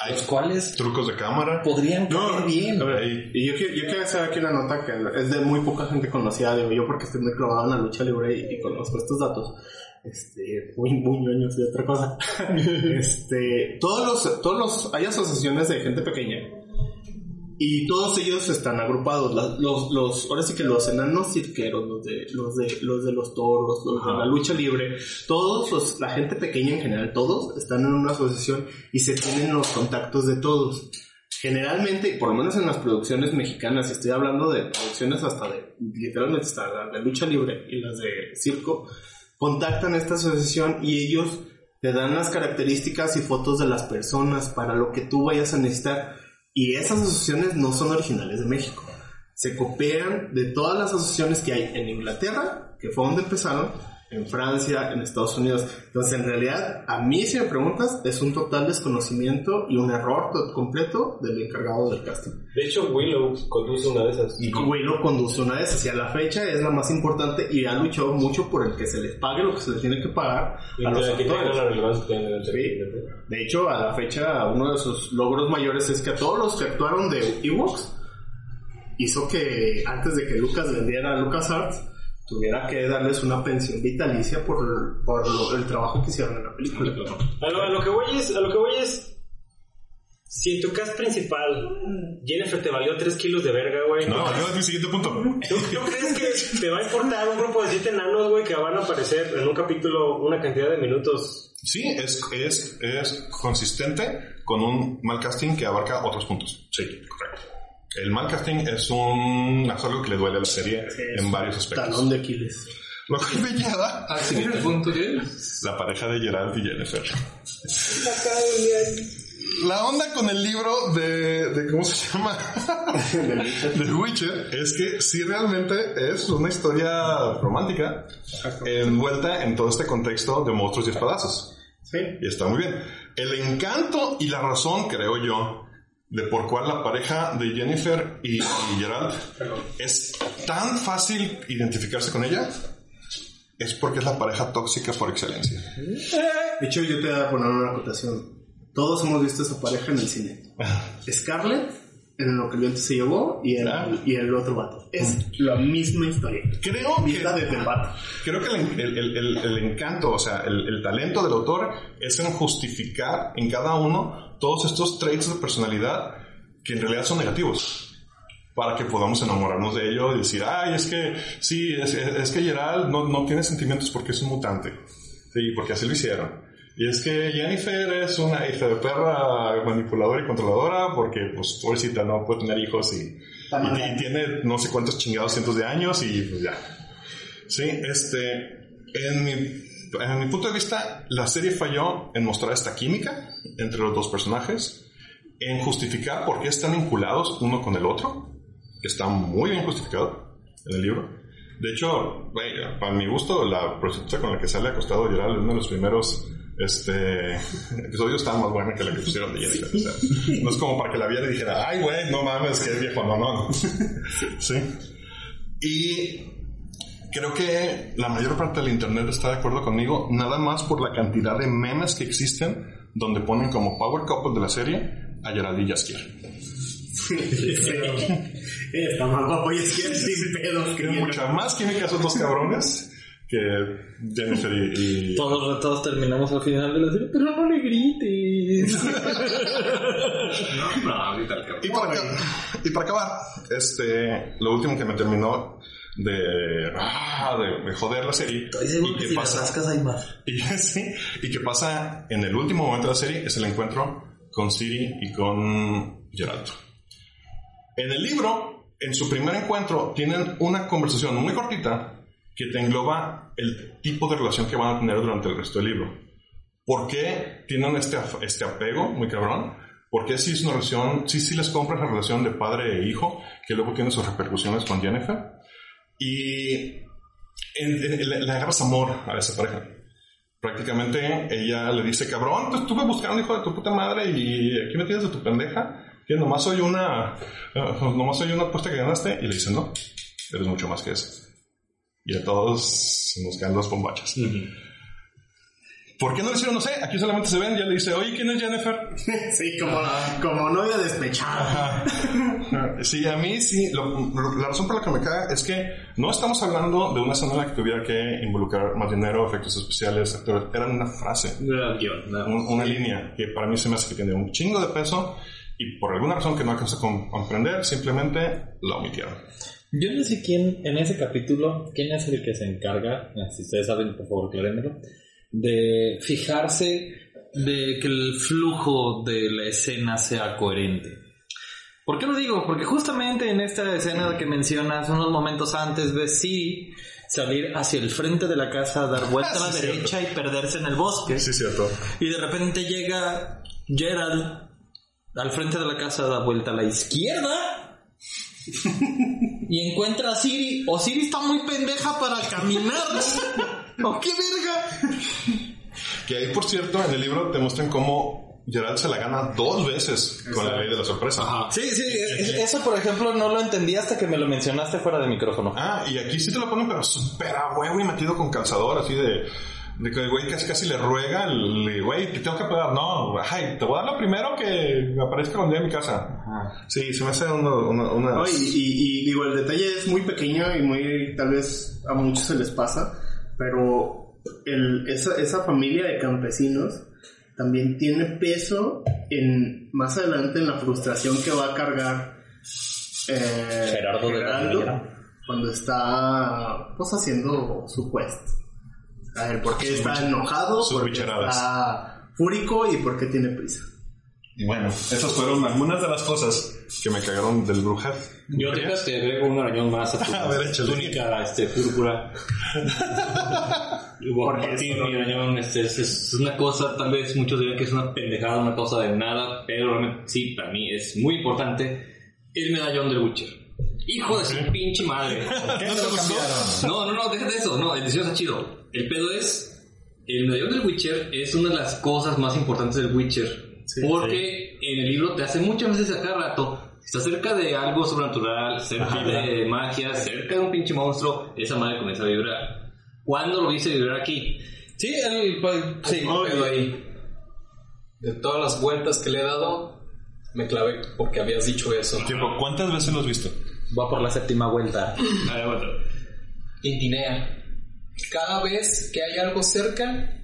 los cuales trucos de cámara. podrían No, caer bien. ver, y yo, quiero- yo quiero hacer aquí una nota que es de muy poca gente conocida, digo yo porque estoy muy clavado en la lucha libre y, y conozco estos datos. Este, muy, muy ñoños y otra cosa. <laughs> este, todos los, todos los, hay asociaciones de gente pequeña. Y todos ellos están agrupados. La- los, los, ahora sí que los enanos cirqueros, los de los, de, los, de los toros, los de la lucha libre, todos, los, la gente pequeña en general, todos están en una asociación y se tienen los contactos de todos. Generalmente, por lo menos en las producciones mexicanas, estoy hablando de producciones hasta de, literalmente hasta las de lucha libre y las de circo, contactan esta asociación y ellos te dan las características y fotos de las personas para lo que tú vayas a necesitar. Y esas asociaciones no son originales de México. Se copian de todas las asociaciones que hay en Inglaterra, que fue donde empezaron, en Francia, en Estados Unidos. Entonces, en realidad, a mí, si me preguntas, es un total desconocimiento y un error to- completo del encargado del casting. De hecho, Willow conduce una de esas. Y Willow conduce una de esas y a la fecha es la más importante y ha luchado mucho por el que se les pague lo que se les tiene que pagar Y a los que actores. la el Sí. De hecho, a la fecha, uno de sus logros mayores es que a todos los que actuaron de Ewoks hizo que antes de que Lucas vendiera a LucasArts tuviera que darles una pensión vitalicia por, por lo- el trabajo que hicieron en la película. A lo, a lo que voy es, a lo que voy es, si en tu cast principal Jennifer te valió 3 kilos de verga, güey. No, ¿tú, yo es mi siguiente punto. tú crees que te va a importar un grupo de 7 enanos, güey, que van a aparecer en un capítulo una cantidad de minutos? Sí, es, es, es consistente con un mal casting que abarca otros puntos. Sí, correcto. El mal casting es un es algo que le duele a la serie en varios aspectos. Talón de Aquiles. Lo que <laughs> me lleva Al siguiente punto que la pareja de Gerald y Jennifer. La onda con el libro de, de ¿cómo se llama? <laughs> de Witcher es que sí realmente es una historia romántica envuelta en todo este contexto de monstruos y espadazos. Sí. Y está muy bien. El encanto y la razón, creo yo, de por cuál la pareja de Jennifer y, y Gerald es tan fácil identificarse con ella, es porque es la pareja tóxica por excelencia. De hecho, yo te voy a poner una acotación. Todos hemos visto esa pareja en el cine. Scarlett, en lo que el viento se llevó, y el, y el otro vato. Es la misma historia. Creo que, desde el vato. creo que el, el- el- el- el encanto, o sea, el, el talento del autor es en justificar en cada uno todos estos traits de personalidad que en realidad son negativos. Para que podamos enamorarnos de ello y decir, ay, es que sí, es, es- es que Gerald no, no tiene sentimientos porque es un mutante. Sí, porque así lo hicieron. Y es que Jennifer es una hija de perra manipuladora y controladora porque, pues, pobrecita, no puede tener hijos y, y- y tiene no sé cuántos chingados cientos de años y pues ya. Sí, este, en mi, en mi punto de vista, la serie falló en mostrar esta química entre los dos personajes, en justificar por qué están vinculados uno con el otro, que está muy bien justificado en el libro. De hecho, para mi gusto, la prostituta con la que sale acostado Gerald en uno de los primeros este, <laughs> episodios está más buena que la que pusieron de Jennifer. O sea, no es como para que la viera y dijera, ay, güey, no mames, que es viejo, no, no. <laughs> sí. Y creo que la mayor parte del internet está de acuerdo conmigo, nada más por la cantidad de memes que existen donde ponen como power couple de la serie a Geraldine y Jaskier. Está más guapo y es que sin pedos. Tienen mucha más química esos dos cabrones que Jennifer y... y- Todos, todos terminamos al final de la serie, pero no le grites. <laughs> No, ahorita el cabrón. Y para, y para acabar, este, lo último que me terminó de, ah, de, de joder la serie y que pasa hay más. <laughs> y, sí, y que pasa en el último momento de la serie es el encuentro con Siri y con Geraldo. En el libro, en su primer encuentro, tienen una conversación muy cortita que te engloba el tipo de relación que van a tener durante el resto del libro. ¿Por qué tienen este, este apego muy cabrón? ¿Por qué si es una relación, sí, sí les compra esa relación de padre e hijo, que luego tiene sus repercusiones con Jennifer? Y en- en- le, le agarras amor a esa pareja. Prácticamente ella le dice, cabrón, te estuve buscando, hijo de tu puta madre, y aquí me tienes de tu pendeja, que nomás soy una, eh, nomás soy una apuesta que ganaste, y le dice, no, eres mucho más que eso. Y a todos nos caen los bombachas. ¿Por qué no le hicieron? No sé, aquí solamente se ven, ya le dice, oye, ¿quién es Jennifer? <laughs> Sí, como, como novia despechada. Sí, a mí sí. lo- la razón por la que me caga es que no estamos hablando de una escena en la que tuviera que involucrar más dinero, efectos especiales, actores. Era una frase, nada más. un- una línea que para mí se me hace que tiene un chingo de peso y por alguna razón que no alcanza a com- comprender, simplemente la omitieron. Yo no sé quién, en ese capítulo, quién es el que se encarga, si ustedes saben, por favor, aclárenmelo, de fijarse de que el flujo de la escena sea coherente. ¿Por qué lo digo? Porque justamente en esta escena que mencionas, unos momentos antes, ves sí salir hacia el frente de la casa, dar vuelta a la Sí, derecha y perderse en el bosque. Sí, cierto. Y de repente llega Gerald al frente de la casa, da vuelta a la izquierda y encuentra a Siri. O Siri está muy pendeja para caminar. <laughs> <laughs> ¿O qué verga? <laughs> Que ahí, por cierto, en el libro te muestran cómo Gerald se la gana dos veces con la ley de la sorpresa. Sí, sí, es- eso por ejemplo no lo entendí hasta que me lo mencionaste fuera de micrófono. Ah, y aquí sí te lo ponen, pero súper a huevo y metido con calzador, así de. De que el güey casi casi le ruega, el güey, te tengo que pagar. No, ay, te voy a dar lo primero que aparezca cuando llegue a mi casa. Sí, se me hace una. una, una- No, y, y- y digo, el detalle es muy pequeño y muy, tal vez a muchos se les pasa, pero el, esa, esa familia de campesinos también tiene peso en más adelante en la frustración que va a cargar eh, Gerardo de la cuando está pues haciendo su quest. A ver, ¿por qué Sus está enojado? sus ¿Por qué bicharadas. está fúrico y por qué tiene prisa? Y bueno, esas fueron algunas de las cosas que me cagaron del Bruja. Yo te te agrego un arañón más a tu <laughs> A ver, túnica este, púrpura. <laughs> Porque esto- mi arañón. Este, es, es una cosa, tal vez muchos dirían que es una pendejada, una cosa de nada, pero realmente sí, para mí es muy importante. El medallón del Witcher. Hijo de su pinche madre. <laughs> ¿Qué no te? No, no, no, deja de eso. No, el diseño está chido. El pedo es. El medallón del Witcher es una de las cosas más importantes del Witcher. porque en el libro te hace muchas veces a cada rato. Si estás cerca de algo sobrenatural, cerca de magia, cerca de un pinche monstruo, esa madre comienza a vibrar. ¿Cuándo lo viste vibrar aquí? Sí, el, pues, sí. No, pero ahí, de todas las vueltas que le he dado, me clavé porque habías dicho eso. Tiempo, ¿cuántas veces lo has visto? Va por la séptima vuelta. A ver, aguanta. Tintinea. Cada vez que hay algo cerca,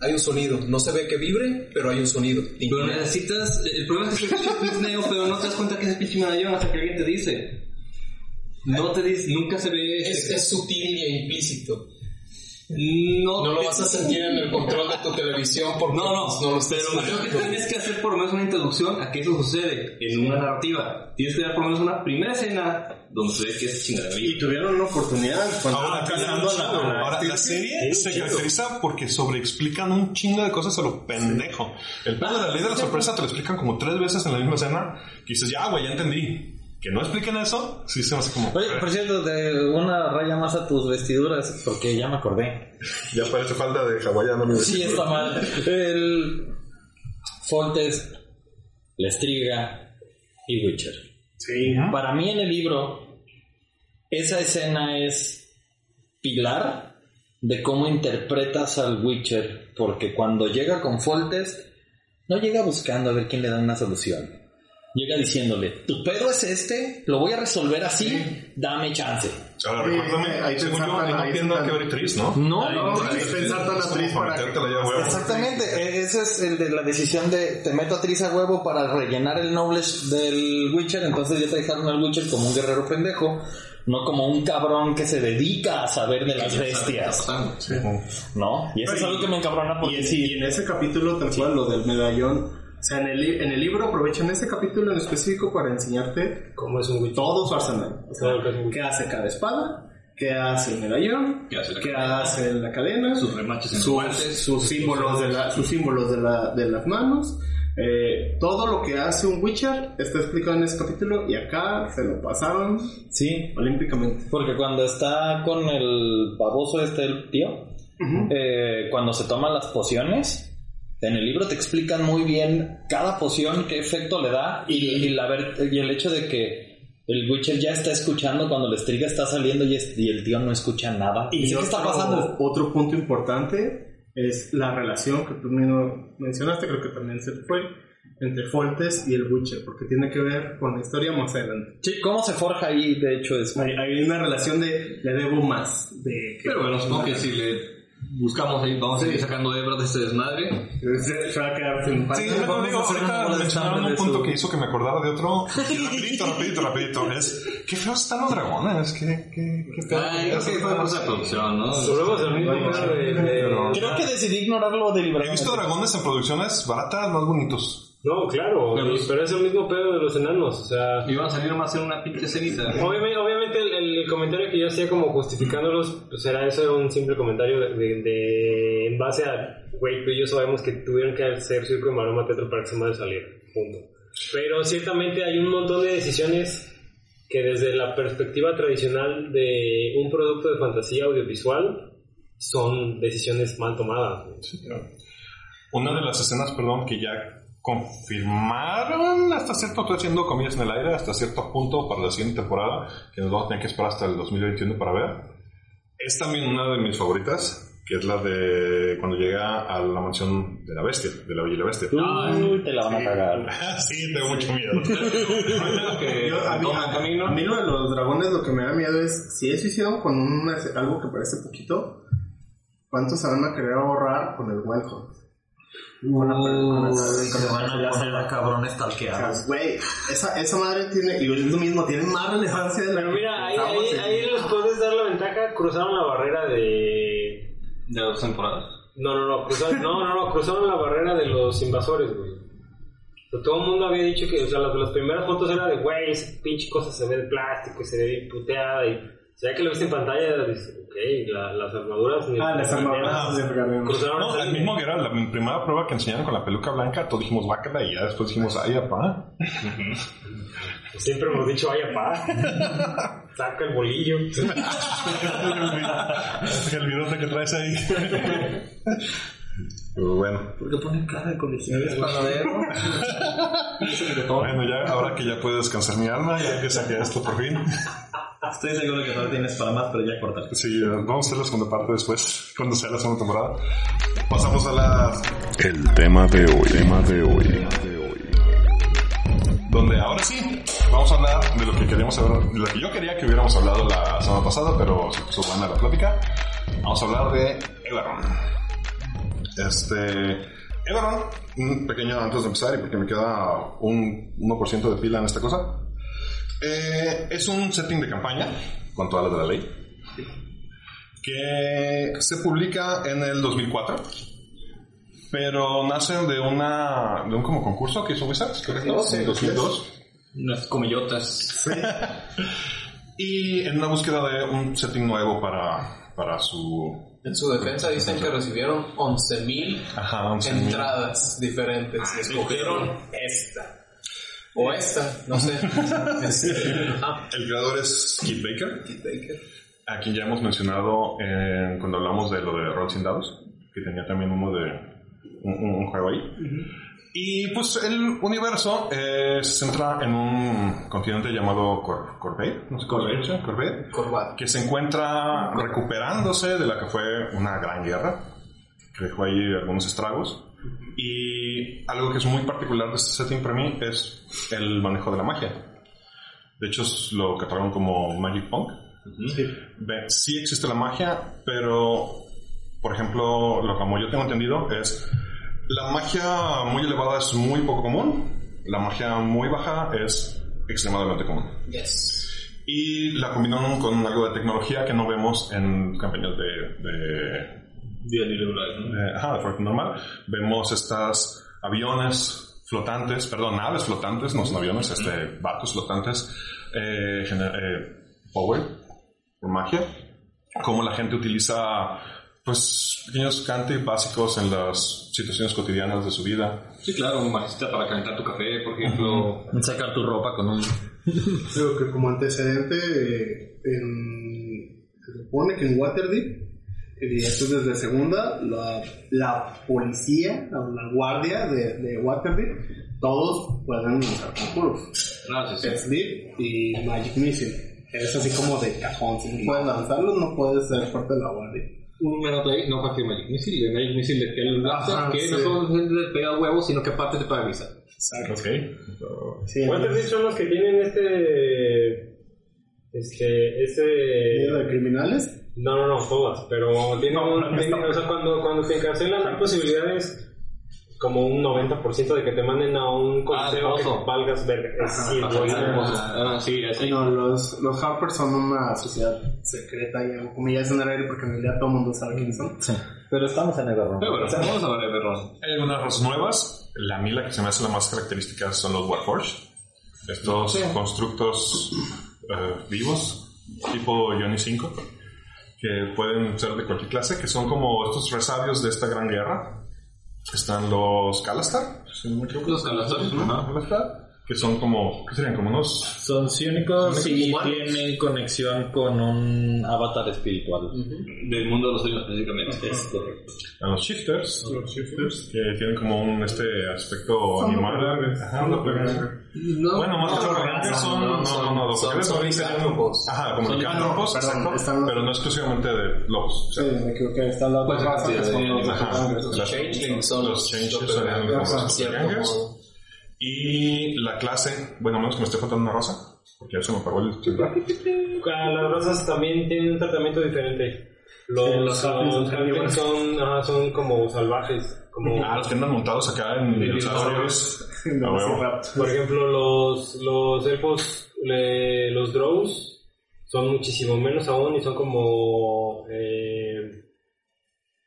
hay un sonido. No se ve que vibre, pero hay un sonido. Pero necesitas. El problema es que escucha Disney, pero no te das cuenta que es el pinche medallón hasta que alguien te dice. No te dice, nunca se ve. Es, este- es sutil e implícito. No, No lo vas a sentir en el control de tu televisión porque No, no, pues, no lo pero creo que tienes que hacer por lo menos una introducción a que eso sucede en una narrativa. Tienes que dar por lo menos una primera escena donde se ve que es chingadera. Y tuvieron una oportunidad cuando Ahora, estaban cazando a la, la ahora, la serie se chido. caracteriza porque sobreexplican un chingo de cosas a lo pendejo. El pedo de la ley de la sorpresa te lo explican como tres veces en la misma escena. Que dices, ya, güey, ya entendí. Que no expliquen eso, sí se me hace como. Oye, por cierto, de una raya más a tus vestiduras, porque ya me acordé. Ya parece falta de hawaiano. mi Sí, está mal. El Foltes, Lestriga y Witcher. Sí. Para mí en el libro, esa escena es pilar de cómo interpretas al Witcher, porque cuando llega con Foltest, no llega buscando a ver quién le da una solución. Llega diciéndole, tu pedo es este, lo voy a resolver así, dame chance. Ahora, recuérdame, ahí te según yo, sacan, no tiene nada que ver actriz, ¿no? No, No, no, es pensar tan actriz para que... metértela ya, huevo. Exactamente, e- ese es el de la decisión de te meto a Tris a huevo para rellenar el knowledge del Witcher, entonces ya te dejaron al Witcher como un guerrero pendejo, no como un cabrón que se dedica a saber de las bestias, ¿no? Y eso es algo que me encabrona Y, porque en- sí, y en ese capítulo, tal cual, lo del medallón, o sea, en el, en el libro aprovechan ese capítulo en específico para enseñarte ¿Cómo es un todo su arsenal. O sea, qué hace cada espada, qué hace el medallón, ¿Qué hace la qué cadena? hace la cadena, Sus remaches en sus, guantes. sus símbolos, de, la, sus símbolos de, la, de las manos. eh, todo lo que hace un Witcher está explicado en ese capítulo y acá se lo pasaron sí, olímpicamente. porque cuando está con el baboso este, el tío, eh, cuando se toman las pociones, en el libro te explican muy bien cada poción, qué efecto le da y, y la y el hecho de que el Witcher ya está escuchando cuando la estriga está saliendo y, es- y el tío no escucha nada. Y Dice, ¿qué está otro- pasando? Otro punto importante es la relación que tú mismo mencionaste, creo que también se fue, entre Foltes y el Witcher, porque tiene que ver con la historia más adelante. Sí, ¿cómo se forja ahí? De hecho, es... Hay, hay una relación de le debo más, de que Pero bueno, supongo que si le buscamos ahí, vamos a ir sacando hebras de este desmadre. se, se va a quedar sin Sí, pantalla. bueno, digo, ahorita mencionaron un punto su- que hizo que me acordara de otro. <laughs> rapidito, rapidito, rapidito. Es, qué feos están los dragones, qué, qué, qué feo. Ay, creo que fue cosa de producción, ¿no? De- Pero- Creo que decidí ignorarlo He deliberadamente. visto dragones en producciones baratas, más bonitos. No, claro, Pero- y- pero es el mismo pedo de los enanos, o sea... Y van a salir más en una pinche escenita. Obviamente, obviamente el, el comentario que yo hacía como justificándolos, pues era eso, era un simple comentario de, de- de- en base a, güey, tú y yo sabemos que tuvieron que hacer circo y maroma teatro para que madre saliera, punto. Pero ciertamente hay un montón de decisiones que desde la perspectiva tradicional de un producto de fantasía audiovisual son decisiones mal tomadas. Una de las escenas, perdón, que ya confirmaron hasta cierto, estoy haciendo comillas en el aire, hasta cierto punto para la siguiente temporada, que nos vamos a tener que esperar hasta el 2021 para ver. Es también una de mis favoritas, que es la de cuando llega a la mansión de la bestia, de la Bella y la Bestia. Uy, te la van a cagar. <laughs> sí, tengo mucho miedo. <laughs> que Yo- a, mí, a- camino. a mí lo de los dragones lo que me da miedo es si eso hicieron con una- algo que parece poquito, ¿cuántos se van a querer ahorrar con el Wild Hunt? Con la- con la- se van a poner a cabrones O sea, talqueados. Güey, esa, esa madre tiene, y lo mismo, tiene más relevancia de la Pero mira, ahí, ahí, en- ahí les puedes dar la ventaja, cruzaron la barrera de De dos temporadas. No, no, no, cruzaron, no, no, no, cruzaron la barrera de los invasores, güey. Todo el mundo había dicho que, o sea, las, las primeras fotos eran de, güey, esa pinche cosa se ve de plástico y se ve bien puteada. Y, sea, que lo viste en pantalla, dices, ok, la- las armaduras. Ah, las armaduras de. Cruzaron No, el mismo que era la primera prueba que enseñaron con la peluca blanca, todos dijimos bácala y ya después dijimos, ay, apá. Siempre hemos dicho, vaya, pa. <laughs> Saca el bolillo. <laughs> el virote que traes ahí. Pero bueno, ¿Por qué ponen cara de colegial? Es panadero. bueno, ya ahora que ya puedo descansar mi alma, ya que saqué esto por fin. Estoy seguro que no tienes para más, pero ya cortar. Sí, vamos a hacer la segunda parte después, cuando sea la segunda temporada. Pasamos a la... El tema de hoy. Tema de hoy. Donde ahora sí, vamos a hablar de lo que queríamos saber, de lo que yo quería que hubiéramos hablado la semana pasada, pero se puso buena la plática. Vamos a hablar de Eberron. Este... Eberron, un pequeño antes de empezar y porque me queda un 1% de pila en esta cosa. Eh, es un setting de campaña, con todas las de la ley, que se publica en el 2004, pero nace de una de un como concurso que hizo Wizards, ¿correcto? Sí, en 2002. Unas comillotas. Y en una búsqueda de un setting nuevo para, para su... En su defensa dicen que recibieron 11.000 Ajá, un setting. entradas diferentes. Escogieron esta. O esta, no sé. <laughs> Este, ah, El creador es Keith Baker, Keith Baker. a quien ya hemos mencionado en- cuando hablamos de lo de Rolls sin Dados, que tenía también uno de un, un- juego ahí. Y pues el universo eh, se centra en un continente llamado Cor Corvette, no sé cómo dice, Corvette, que se encuentra recuperándose de la que fue una gran guerra, que dejó ahí algunos estragos. Y algo que es muy particular de este setting para mí es el manejo de la magia. De hecho, es lo catalogan como Magic Punk. Ve, sí existe la magia, pero, por ejemplo, lo como yo tengo entendido es la magia muy elevada es muy poco común, la magia muy baja es extremadamente común. Yes. Y la combinan con algo de tecnología que no vemos en campañas de, de, Día libre, ¿no? de- ajá, de Fortnite normal. Vemos estas aviones flotantes, perdón, naves flotantes, no son aviones, este, barcos flotantes, eh, eh, power, por magia. Cómo la gente utiliza, pues, pequeños cantes básicos en las situaciones cotidianas de su vida. Sí, claro, un magista para calentar tu café, por ejemplo. Sacar tu ropa con un... Creo que como antecedente, eh, en- se supone que en Waterdeep, esto es desde segunda, la, la policía, la, la guardia de, de Waterdeep, todos pueden lanzar conjuros. Ah, sí, sí. Sleep y Magic Missile. Es así como de cajón. Si no puedes lanzarlos, no puedes ser parte de la guardia. Un minuto ahí, no cualquier Magic Missile, el Magic Missile de que el Ajá, que no solo te pega huevos, sino que aparte te paraliza. Exacto. Ok. Sí, ¿Cuántos entonces, son los que tienen este. Este. Ese. ¿Video de criminales? No, no, no, todas, pero tienen un. tienen- o sea, cuando, cuando te encarcelan, hay posibilidades como un 90% de que te manden a un coliseo Ah, que valgas verga. Es sí. Ah, sí, así. No, los, los Harpers son una sociedad secreta y comillas en el aire porque en realidad todo el mundo sabe quiénes son. Pero estamos en el error. Pero bueno, vamos a ver, Ron. Hay algunas razas nuevas. La mila que se me hace la más característica son los Warforged. Estos constructos eh, vivos, tipo Johnny 5, que pueden ser de cualquier clase, que son como estos resabios de esta gran guerra. Están los Kalastar, si no me equivoco. Los Ajá, Kalastar, que son como, ¿qué serían? Como unos Son cínicos y humanos. tienen conexión con un avatar espiritual. Del mundo de los sueños específicamente. Es correcto. a los shifters, los shifters que tienen como un este aspecto Son animal. Ajá, doppelganger. No, Bueno, más que no, doppelgangers son, no, no, no, son, doppelgangers son serían- licántropos. Ajá, como Son licántropos, están los- pero no exclusivamente de lobos. Sí, me equivoqué. Está la otra Puede ser raza que son los. Los las- changelings son los los changelings serían los Y la clase, bueno, a menos que me esté faltando una rosa, porque ya se me apagó el celular. Ah, Las razas también tienen un tratamiento diferente. Los, Sí, los los, halflings son son, como salvajes. Como, Ah, los que andan montados acá en dinosaurios. <laughs> Por ejemplo, los, los elfos, le- los drows, son muchísimo menos aún y son como... Eh,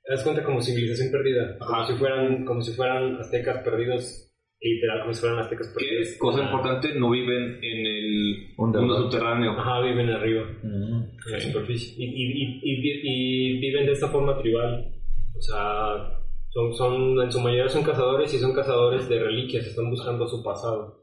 das cuenta como civilización perdida. Como si, fueran, como si fueran aztecas perdidos. Literal, como si fueran aztecas. Que, cosa importante, no viven en el mundo subterráneo. Ajá, viven arriba. Mm. en la superficie. Y, y, y, y vi- y viven de esta forma tribal. O sea, son, son, en su mayoría son cazadores y son cazadores de reliquias, están buscando su pasado.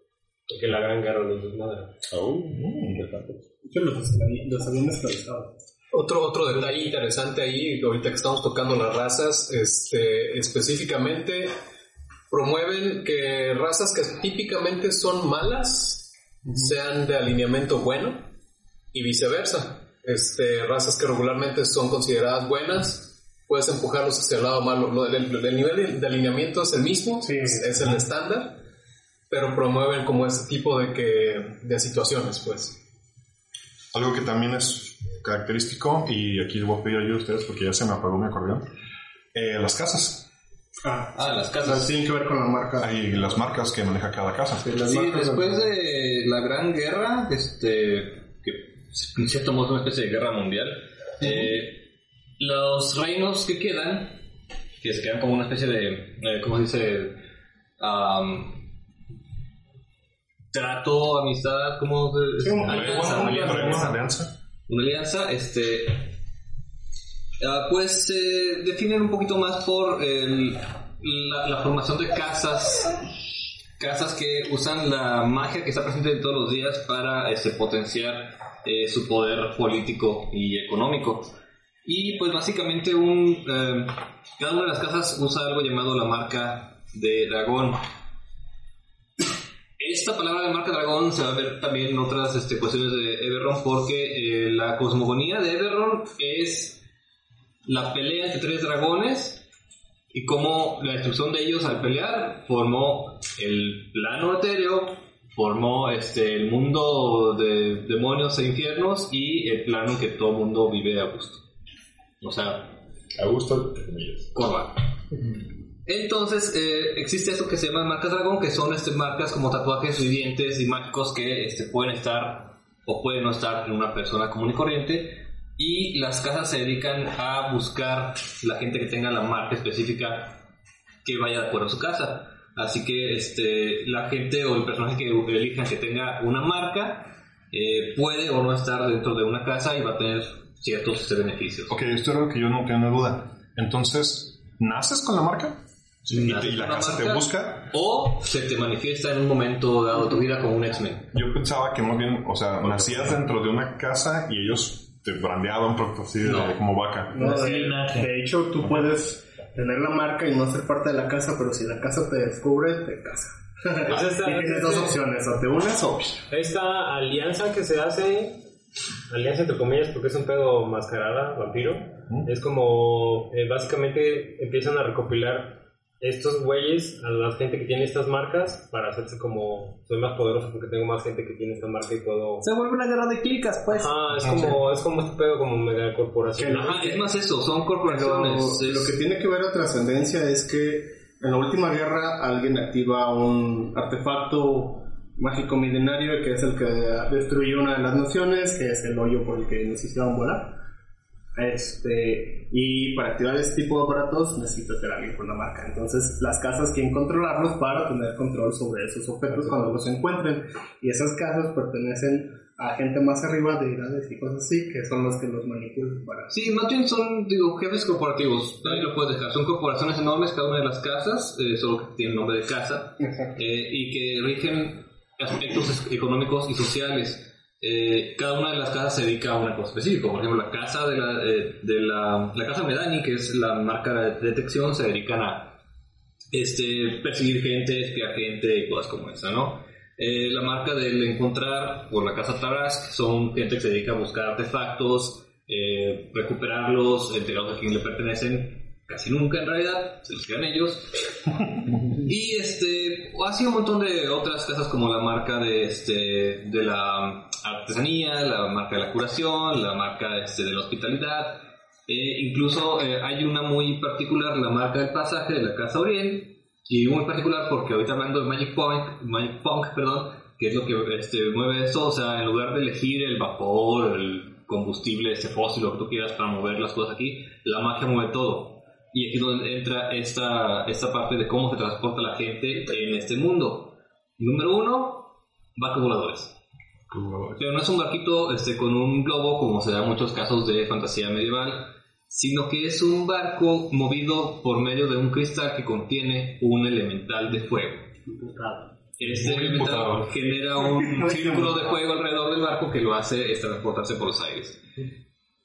Porque la gran guerra los desmadra. Oh, mm, interesante. Yo los habían esclavizado. Otro, otro detalle interesante ahí, ahorita que estamos tocando las razas, este, específicamente promueven que razas que típicamente son malas sean de alineamiento bueno y viceversa. Este, razas que regularmente son consideradas buenas, puedes empujarlos hacia el lado malo. Lo del, el nivel de alineamiento es el mismo, Sí. es, es el estándar, pero promueven como este tipo de, que, de situaciones, pues. Algo que también es característico, y aquí voy a pedir ayuda a ustedes porque ya se me apagó mi acordeón, eh, las casas. Ah, Ah, las o sea, casas. tienen que ver con la marca. Hay las marcas que maneja cada casa. Sí, las Sí, marcas después de la Gran Guerra, este, que en cierto modo es una especie de guerra mundial, eh, los reinos que quedan, que se quedan como una especie de, eh, ¿cómo se dice? Am, trato, amistad, ¿cómo se Sí, alianza, Una alianza. una alianza, este, ah, pues se definen un poquito más por la, formación de casas, casas que usan la magia que está presente en todos los días para este, potenciar eh, su poder político y económico. Y pues básicamente un, eh, cada una de las casas usa algo llamado la marca de dragón, esta palabra de marca dragón se va a ver también en otras este, cuestiones de Eberron porque eh, la cosmogonía de Eberron es la pelea entre tres dragones y cómo la destrucción de ellos al pelear formó el plano etéreo, formó este, el mundo de demonios e infiernos y el plano en que todo mundo vive a gusto. O sea, A gusto. Corva. Entonces, eh, existe eso que se llama marcas dragón, que son este, marcas como tatuajes vivientes y mágicos que este, pueden estar o pueden no estar en una persona común y corriente. Y las casas se dedican a buscar la gente que tenga la marca específica que vaya de acuerdo a su casa. Así que este, la gente o el personaje que elijan que tenga una marca eh, puede o no estar dentro de una casa y va a tener ciertos beneficios. Ok, esto es algo que yo no tengo duda. Entonces, ¿naces con la marca? ¿Y, te- y la casa te marca, busca? O se te manifiesta en un momento dado de tu vida como un X-Men. Yo pensaba que más bien, o sea, nacías dentro de una casa y ellos te brandeaban por así de- No. como vaca. No, de, de hecho, tú puedes tener la marca y no ser parte de la casa, pero si la casa te descubre, te casa. Esta- y tienes dos opciones, o te unes o... Esta alianza que se hace, alianza entre comillas porque es un pedo mascarada, vampiro, es como eh, básicamente empiezan a recopilar estos güeyes a la gente que tiene estas marcas para hacerse como soy más poderoso porque tengo más gente que tiene esta marca y puedo... Se vuelve una guerra de clicas, pues. Ah, es como, es como este pedo como mega corporación. Ajá, es más eso, son Lo, corporaciones. es- lo que tiene que ver a trascendencia es que en la última guerra alguien activa un artefacto mágico milenario que es el que destruyó una de las naciones, que es el hoyo por el que nos hicieron volar. Este, y para activar este tipo de aparatos necesita tener alguien con la marca. Entonces las casas quieren controlarlos para tener control sobre esos objetos cuando los encuentren. Y esas casas pertenecen a gente más arriba de edades y cosas así, que son los que los manipulan para... Sí, más bien son, digo, jefes corporativos. Ahí lo puedes dejar. Son corporaciones enormes, cada una de las casas, eh, solo que tienen nombre de casa, eh, y que rigen aspectos económicos y sociales. Eh, cada una de las casas se dedica a una cosa específica. Por ejemplo, la casa de la, eh, de la, la casa Medani, que es la marca de detección, se dedican a este, perseguir gente, espiar gente y cosas como esa, ¿no? Eh, la marca del encontrar por la casa Tarask son gente que se dedica a buscar artefactos, eh, recuperarlos, entregarlos a quien le pertenecen, casi nunca en realidad, se los quedan ellos. <laughs> y este, así un montón de otras casas como la marca de, este, de la artesanía, la marca de la curación, la marca este, de la hospitalidad. Eh, incluso eh, hay una muy particular, la marca del pasaje de la Casa Oriente, y muy particular porque ahorita hablando de Magic Punk, Magic Punk, perdón, que es lo que este, mueve esto, o sea, en lugar de elegir el vapor, el combustible, este fósil, lo que tú quieras para mover las cosas aquí, la magia mueve todo. Y aquí es donde entra esta, esta parte de cómo se transporta la gente en este mundo. Número uno, barcos voladores. Pero no es un barquito este, con un globo como se da en muchos casos de fantasía medieval, sino que es un barco movido por medio de un cristal que contiene un elemental de fuego. Este Muy elemental imputado. genera un <laughs> círculo de fuego alrededor del barco que lo hace este, transportarse por los aires.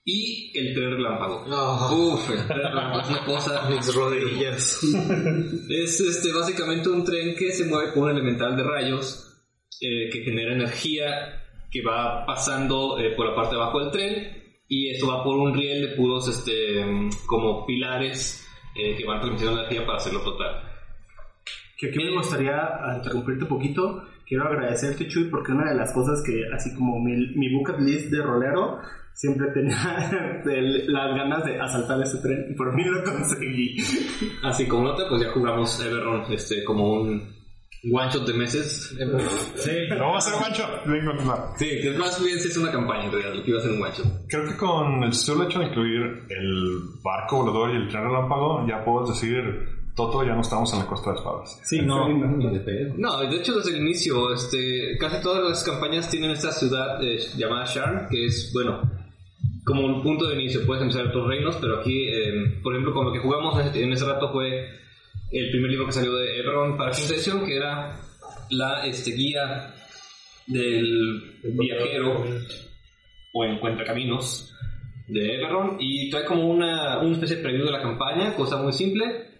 Y el tren relámpago. Uf, el tren relámpago es una cosa <laughs> Mis rodillas. <laughs> es este, básicamente un tren que se mueve con un elemental de rayos eh, que genera energía que va pasando eh, por la parte de abajo del tren y esto va por un riel de puros este, como pilares eh, que van transmitiendo energía para hacerlo flotar. Que aquí me gustaría ah, interrumpirte un poquito. Quiero agradecerte, Chuy, porque una de las cosas que, así como mi, mi bucket list de rolero, siempre tenía <laughs> el- las ganas de asaltar ese tren y por fin lo conseguí. <laughs> Así como nota, pues ya jugamos Everron este, como un one shot de meses. Sí. No va a ser mancho. Vengo, no. Sí, que más bien sí es una campaña en realidad, lo que iba a ser un one shot. Creo que con el solo hecho de incluir el barco volador y el tren relámpago, ya puedo decir, Toto, ya no estamos en la costa de espadas. Sí, no. No, de hecho desde el inicio, este, casi todas las campañas tienen esta ciudad eh, llamada Sharn, que es, bueno, como un punto de inicio, puedes empezar otros reinos, pero aquí, eh, por ejemplo, con lo que jugamos en ese rato fue el primer libro que salió de Ebron para quinta edición, que era la este, guía del viajero o encuentra caminos de Eberron y trae como una, una especie de preview de la campaña, cosa muy simple.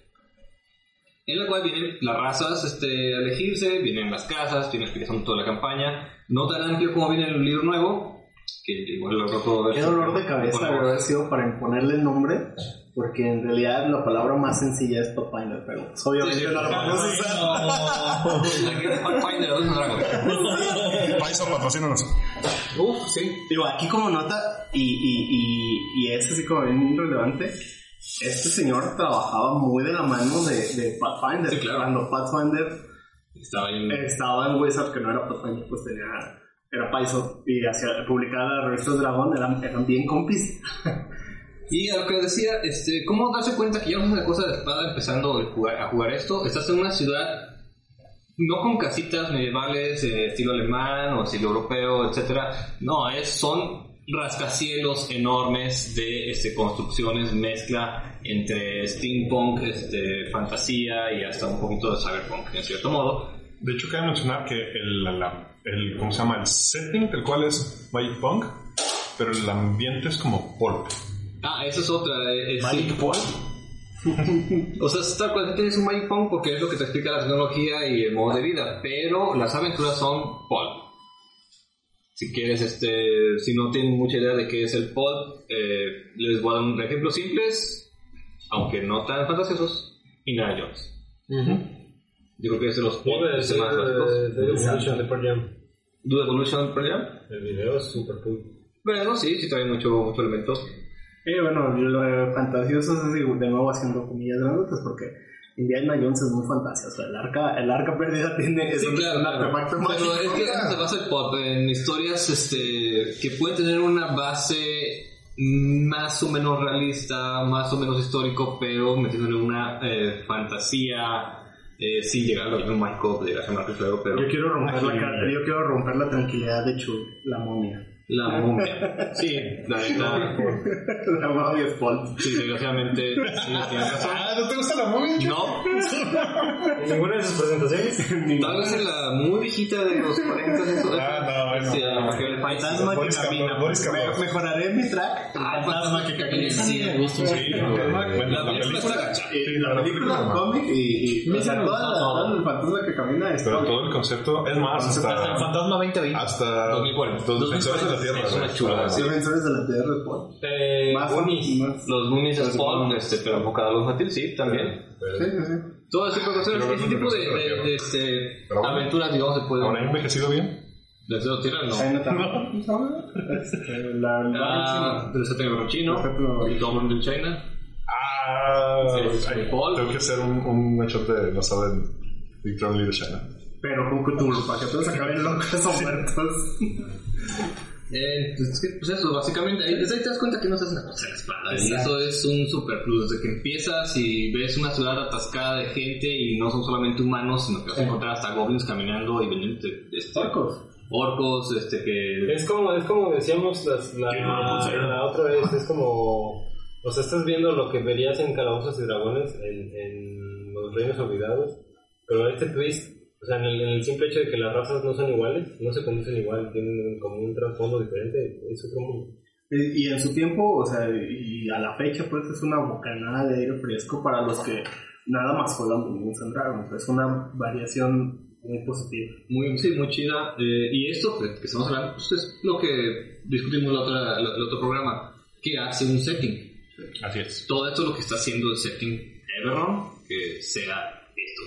En la cual vienen las razas este, a elegirse, vienen las casas, tiene explicación toda la campaña, no tan amplio como viene en el libro nuevo, que igual lo puedo ver. Qué dolor de cabeza haber sido para imponerle el nombre, porque en realidad la palabra más sencilla es Pathfinder, pero obviamente Sí, sí, no la vamos a usar. Aquí es Pathfinder, ¿dónde es Dragon? Paiso, patrocínanos. Uf, sí. Digo, aquí como nota, y, y, y, y es así como bien relevante, este señor trabajaba muy de la mano de, de Pathfinder. Sí, claro. Cuando Pathfinder Estaba en- estaba en Wizard, que no era Pathfinder, pues tenía, era Paiso, y hacía, publicaba las revistas Dragón, eran, eran bien compis. <laughs> Y a lo que decía, este, ¿cómo darse cuenta que ya no es una cosa de espada empezando a jugar, a jugar esto? Estás en una ciudad no con casitas medievales, eh, estilo alemán o estilo europeo, etcétera. No, es, son rascacielos enormes de este, construcciones, mezcla entre steampunk, este, fantasía y hasta un poquito de cyberpunk, en cierto modo. De hecho, cabe mencionar que el, la- el, ¿cómo se llama? El setting del cual es Magic Punk, pero el ambiente es como pulp. Ah, esa es otra. eh, es- <laughs> O sea, es tal cual tienes un Magic Punk porque es lo que te explica la tecnología y el modo de vida, pero las aventuras son pulp. Si quieres, este, si no tienen mucha idea de qué es el pulp, eh, les voy a dar un ejemplo simples, aunque no tan fantasiosos, Indiana Jones. Yo creo que es de los este, ser más básicos. de Evolution de Pearl Jam. ¿Dude Evolution Pearl Jam? El video es super cool. Bueno, sí, sí trae mucho, mucho elemento. Y bueno, yo lo de fantasioso es de nuevo haciendo comillas grandes porque Indiana Jones es muy fantasioso. El arca, el arca perdida <laughs> tiene es Sí, un, claro, un claro. artefacto Pero mágico. es que eso se basa el pop en historias este, que pueden tener una base más o menos realista, más o menos histórico, pero metiéndole una eh, fantasía eh, sin llegar a lo mismo mágico de la marca europeo. Yo quiero romper la yo quiero romper la tranquilidad de Chuy, la momia. La momia. Sí, la neta. <laughs> la momia es Paul. Sí, desgraciadamente. Sí, <laughs> tienes razón. Ah, ¿no te gusta la momia? No, ¿En <laughs> ninguna de sus presentaciones? tal vez en la muy viejita de los 40 eso. Ah, no, bueno. Sí, a la que le falta. Fantasma que camina. Mejoraré mi track. El Ah, fantasma que camina. Sí, me gusta. Sí, bueno, La la película la película, el cómic y, o sea, la- todo el fantasma que camina es Pero todo el concepto, es más, Hasta el Fantasma 2020. hasta 2040. los defensores de la Tierra. Es una chulada, Los sí. defensores de la tierra de Paul. Eh, Más Goonies. más- Los es Goonies. este, pero enfocado a los infantiles, sí, también. Sí, sí, sí. Todo ese tipo de cosas, Pero ese bueno, tipo de, pero sí, de- pero- de, este, bueno. aventuras, digamos, se pueden... ¿Ahora ha envejecido bien? ¿De Cero Tierra? No. Chinatown. <laughs> Este, la- Ah, del Séptimo Chino, Séptimo el Government del China. Ah, Paul. tengo que hacer un, un headshot de basado en Victor Lee de China. Pero con Cthulhu, para que todos acaben locos o muertos. <laughs> Eh, pues, pues eso, básicamente, ahí, desde ahí te das cuenta que no se hace una cosa de la espada. Y eso es un super plus. Desde que empiezas y ves una ciudad atascada de gente y no son solamente humanos, sino que vas a encontrar hasta goblins caminando y vendiendo este, Orcos. orcos, este, que... Es como, es como decíamos las- la, puse. la otra vez, es como... O sea, estás viendo lo que verías en Calabozos y Dragones, en, en Los Reinos Olvidados, pero este twist, o sea, en el, en el simple hecho de que las razas no son iguales, no se conducen igual, tienen como un trasfondo diferente, es otro mundo. Y, y en su tiempo, o sea, y a la fecha, pues es una bocanada de aire fresco para los que nada más juegan Dungeons and Dragons. Es una variación muy positiva. Muy, sí, muy chida. Eh, y esto que, que estamos hablando pues es lo que discutimos en la otra- la- el otro programa. ¿Qué hace un setting? Así es. Todo esto es lo que está haciendo el setting Everron, que sea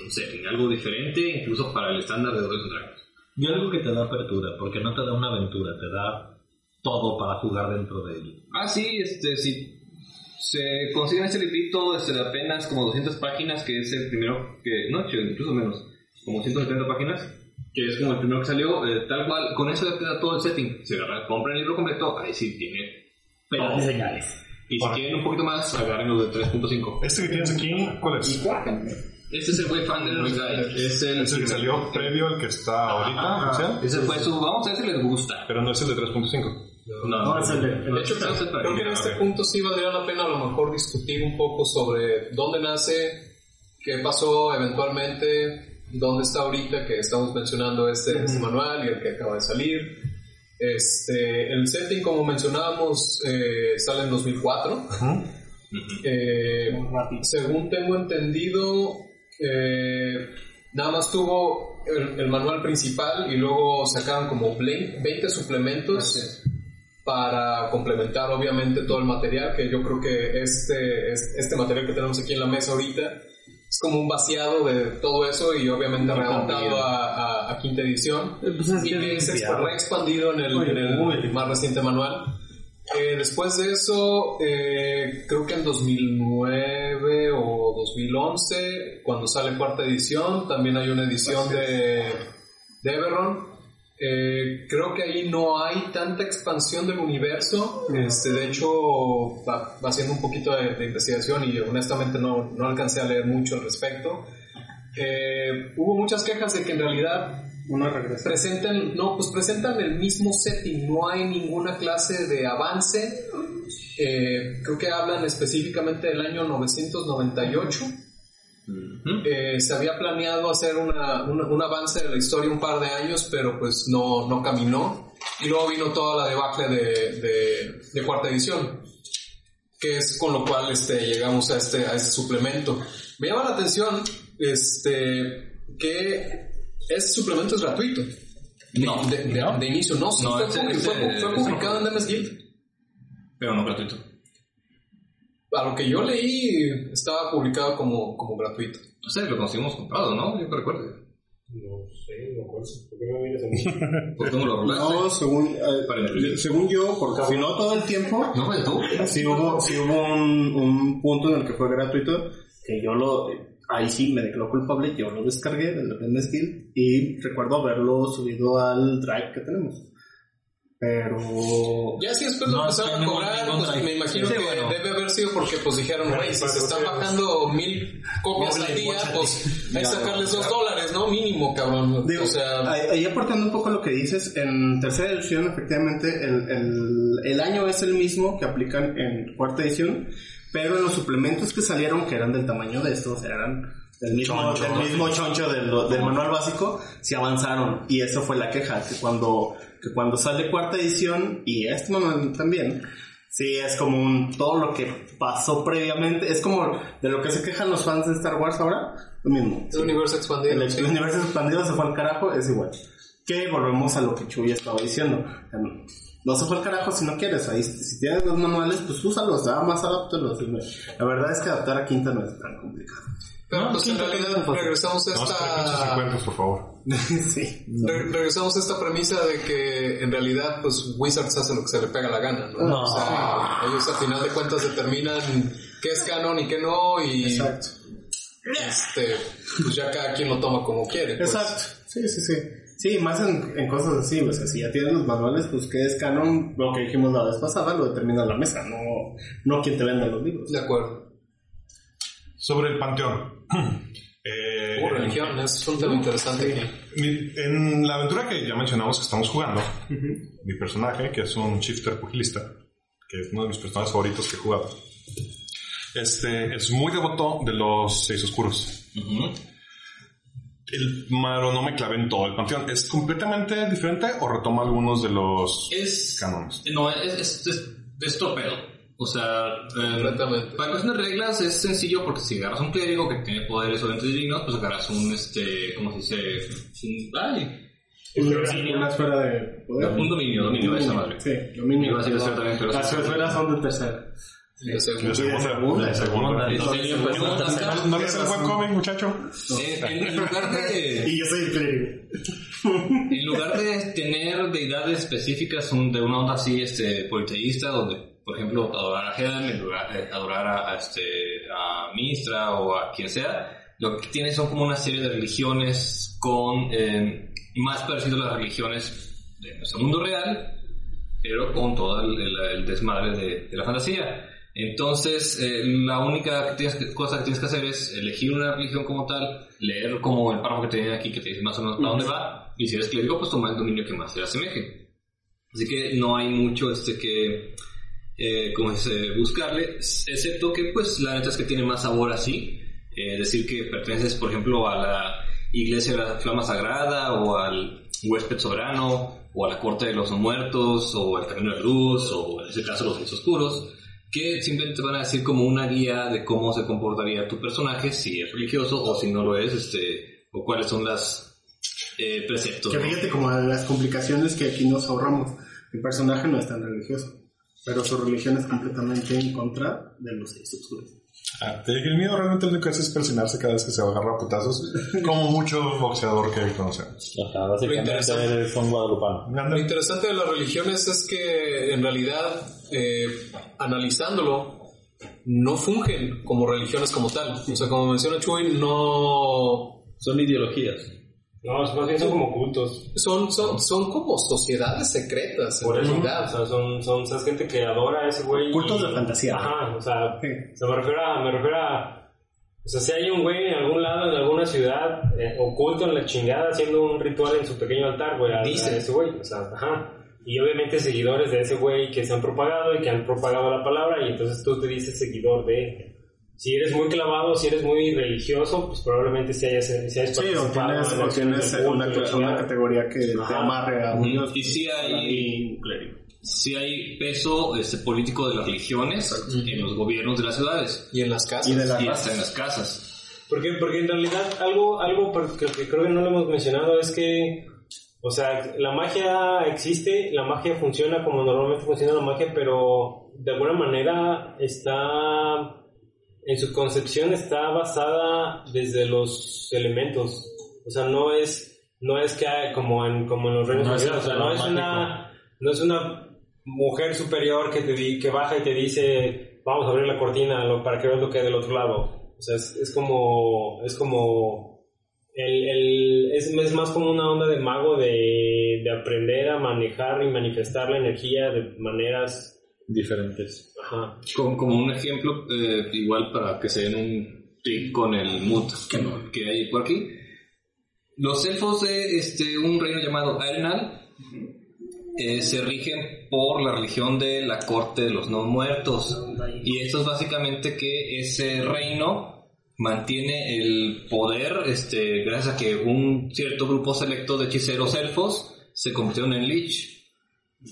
un setting, algo diferente incluso para el estándar de Dungeons Dragons. Y algo que te da apertura, porque no te da una aventura, te da todo para jugar dentro de él. Ah, sí, este, si se consiguen este librito este, de apenas como 200 páginas, que es el primero que, no, incluso menos, como 170 páginas, que es como el primero que salió, eh, tal cual, con eso ya te da todo el setting. Se agarra, compran el libro completo, ahí sí tiene todo. señales. Y si quieren un poquito más, agarren los de 3.5. Este que tienes aquí, ¿cuál es? Este es el Wayfinder's Guide, es el, Es el que salió previo al que está ahorita, oficial, Ese fue su, vamos a ver si les gusta. pero no es el de 3.5. No, No, es el de- de hecho, creo, Creo que en este punto sí valdría la pena a lo mejor discutir un poco sobre dónde nace, qué pasó eventualmente, dónde está ahorita que estamos mencionando este, este manual y el que acaba de salir. Este, el setting, como mencionábamos, eh, sale en 2004. Eh, según tengo entendido, eh, nada más tuvo el, el manual principal y luego sacaron como 20 suplementos para complementar obviamente todo el material, que yo creo que este, es- este material que tenemos aquí en la mesa ahorita es como un vaciado de todo eso y obviamente readaptado a, a- a quinta edición Pues es y que que es se limpiado. reexpandido en el, en el más reciente manual. Eh, después de eso, eh, creo que en 2009 o 2011, cuando sale cuarta edición, también hay una edición de, de Eberron. Eh, creo que ahí no hay tanta expansión del universo. Este, de hecho, va, va haciendo un poquito de, de investigación y honestamente no, no alcancé a leer mucho al respecto. Eh, hubo muchas quejas de que en realidad Una regresa. presentan, no, pues presentan el mismo setting, no hay ninguna clase de avance. Eh, creo que hablan específicamente del año 998. Eh, se había planeado hacer una- una- un avance de la historia un par de años, pero pues no, no caminó. Y luego vino toda la debacle de, de- de cuarta edición, que es con lo cual este, llegamos a este, a este suplemento. Me llama la atención este, que este suplemento es gratuito. No, de, de- no. de inicio, no, sí, No, fue, ese- ese- fue- fue ese publicado en MS Guild. Pero no gratuito. A lo que yo leí, estaba publicado como, como gratuito. No sé, lo conseguimos comprado, ¿no? Yo que recuerdo. No sé, no me acuerdo. ¿Por qué me miras a mí? <laughs> ¿Por cómo lo rolaste? No, según, eh, según yo, porque si no todo el tiempo, ¿No fue tú? sí hubo, sí hubo un, un punto en el que fue gratuito, que yo lo, ahí sí me declaró culpable, yo lo descargué del MS Guild y recuerdo haberlo subido al drive que tenemos. Pero... Ya si después lo No empezaron a cobrar, pues me imagino Sí, que bueno. debe haber sido porque pues dijeron, güey, si se están bajando mil copias al día, pues hay que sacarles dos dólares, ¿no? Mínimo, cabrón. Digo, o sea, ahí, ahí aportando un poco lo que dices, en tercera edición efectivamente el, el, el año es el mismo que aplican en cuarta edición, pero en los suplementos que salieron, que eran del tamaño de estos, eran del mismo Choncho, del mismo choncho del, del manual básico, sí avanzaron. Y eso fue la queja, que cuando, que cuando sale cuarta edición, y este manual también, sí es como un, todo lo que pasó previamente, es como de lo que se quejan los fans de Star Wars ahora, lo mismo. el universo El, expandido. el sí. universo expandido se fue al carajo, es igual. Que volvemos a lo que Chuy estaba diciendo. No se fue al carajo si no quieres. Ahí, si tienes los manuales, pues úsalos, nada más adáptalos. La verdad es que adaptar a Quinta no es tan complicado. Pero pues en realidad regresamos a No, esta... 350, por favor. <laughs> sí. Re- regresamos a esta premisa de que en realidad pues Wizards hace lo que se le pega la gana, ¿no? No. O sea, ellos al final de cuentas determinan qué es canon y qué no y Exacto. este pues ya cada quien lo toma como quiere. pues. Exacto. Sí, sí, sí. Sí, más en, en cosas así, o sea, si ya tienes los manuales, pues que es canon, lo que dijimos la vez pasada, lo determina la mesa, no, no quien te vende los libros. De acuerdo. Sobre el panteón. <clears throat> Eh, Uh, religión, es un tema interesante en la aventura que ya mencionamos que estamos jugando, mi personaje, que es un shifter pugilista, que es uno de mis personajes favoritos que he jugado, este, es muy devoto de los seis oscuros. Ujú. El Maro no me clavé en todo el panteón. ¿Es completamente diferente o retoma algunos de los Es. cánones? No, es, es, es, es torpedo. O sea, eh, para cuestión de reglas es sencillo porque si agarras un clérigo que tiene poderes o entes divinos, pues agarras un, este, ¿cómo se dice? Un, ay, Una esfera de poder. un dominio, dominio de esa madre. Sí, dominio. A también, pero Las esferas son de tercera. De seguro. De segunda. De segunda. Y dominio, pues, No, no, no, tercera. ¿No lees el webcomic, muchacho? En, lugar de, Y yo soy el clérigo. en lugar de tener deidades específicas de una onda así este, politeísta, donde, por ejemplo, adorar a Helm, en lugar- eh, adorar a, a, este, a Mistra o a quien sea, lo que tiene son como una serie de religiones con eh, más parecido a las religiones de nuestro mundo real, pero con todo el, el- el desmadre de, de la fantasía. Entonces, eh, la única que tienes que- cosa que tienes que hacer es elegir una religión como tal, leer como el párrafo que te viene aquí que te dice más o menos para dónde va, y si eres clérigo, pues tomar el dominio que más se le asemeje. Así que no hay mucho este que, eh, como dice, buscarle, excepto que pues la neta es que tiene más sabor así. Eh, decir que perteneces, por ejemplo, a la iglesia de la flama sagrada o al huésped soberano o a la corte de los muertos o al camino de la luz o en ese caso los seis oscuros. Que simplemente van a decir como una guía de cómo se comportaría tu personaje, si es religioso o si no lo es, este, o cuáles son las eh, preceptos. Que ¿no? fíjate como las complicaciones que aquí nos ahorramos. Mi personaje no es tan religioso, pero su religión es completamente en contra de los oscuros. Ah, te dije, el miedo realmente lo único que hace es persinarse cada vez que se agarra a putazos, <laughs> como mucho boxeador que conocemos. Ajá, básicamente interesante. eres un guadalupano. Lo interesante de las religiones es que en realidad, eh, analizándolo, no fungen como religiones como tal. O sea, como menciona Chuy, no... Son ideologías. No, más bien son como cultos. Son, son, son como sociedades secretas, en Por eso, realidad. o sea, son, son, es gente que adora a ese güey. Cultos y- de fantasía. Ajá, o sea, Sí. o sea, me refiero a, me refiero a, o sea, si hay un güey en algún lado, en alguna ciudad, eh, oculto en la chingada, haciendo un ritual en su pequeño altar, güey, a, Dice. a ese güey, o sea, ajá. Y obviamente seguidores de ese güey que se han propagado y que han propagado la palabra, y entonces tú te dices seguidor de... Si eres muy clavado, si eres muy religioso, pues probablemente si hayas, si hayas Sí, o tienes, o una, categoría que te amarre a un dios. Y hay, clérigo. sí hay peso este, político de las religiones en los gobiernos de las ciudades Y en las casas. Y de la y hasta en las casas. Porque, porque en realidad algo, algo que creo que no lo hemos mencionado es que, o sea, la magia existe, la magia funciona como normalmente funciona la magia, pero de alguna manera está, en su concepción está basada desde los elementos. O sea, no es, no es que hay como en, como en los reinos No unidos, o sea, no es mágico. una, no es una mujer superior que te di- que baja y te dice vamos a abrir la cortina lo- para que veas lo que hay del otro lado o sea es, es como es como el, el- es, es más como una onda de mago de, de aprender a manejar y manifestar la energía de maneras Diferentes. ajá Como, como un ejemplo, eh, igual para que se den un tic con el mood que, no- que hay por aquí. Los elfos de este, un reino llamado Arenal eh, se rigen por la religión de la corte de los no muertos. Y esto es básicamente que ese reino mantiene el poder este, gracias a que un cierto grupo selecto de hechiceros elfos se convirtieron en lich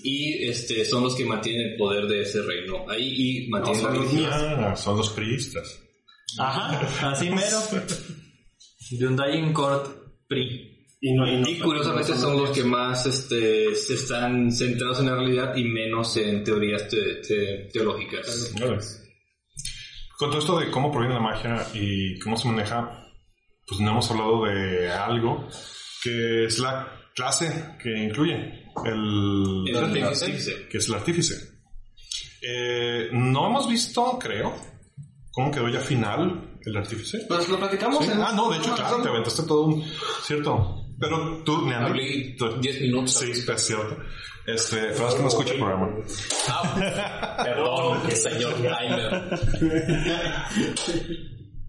y este, son los que mantienen el poder de ese reino ahí y mantienen la religión. Ah, son los priistas. Ajá, así mero. De un Dying Court Pri. Y, no, y, no- Y curiosamente son los que más este, se están centrados en la realidad y menos en teorías te- te- teológicas. Con todo esto de cómo proviene la magia y cómo se maneja, pues no hemos hablado de algo que es la clase que incluye el, El artífice. que es el artífice. Eh, no hemos visto, creo, cómo quedó ya final el artífice. Pues lo platicamos Sí. en- Ah, no, de hecho, claro, te aventaste todo un... Cierto. Pero tú, Neandy... Hablé tú- 10 minutos. Sí, es cierto. Este, pero es que no escucha el programa. Ah, perdón, <laughs> señor Tyler.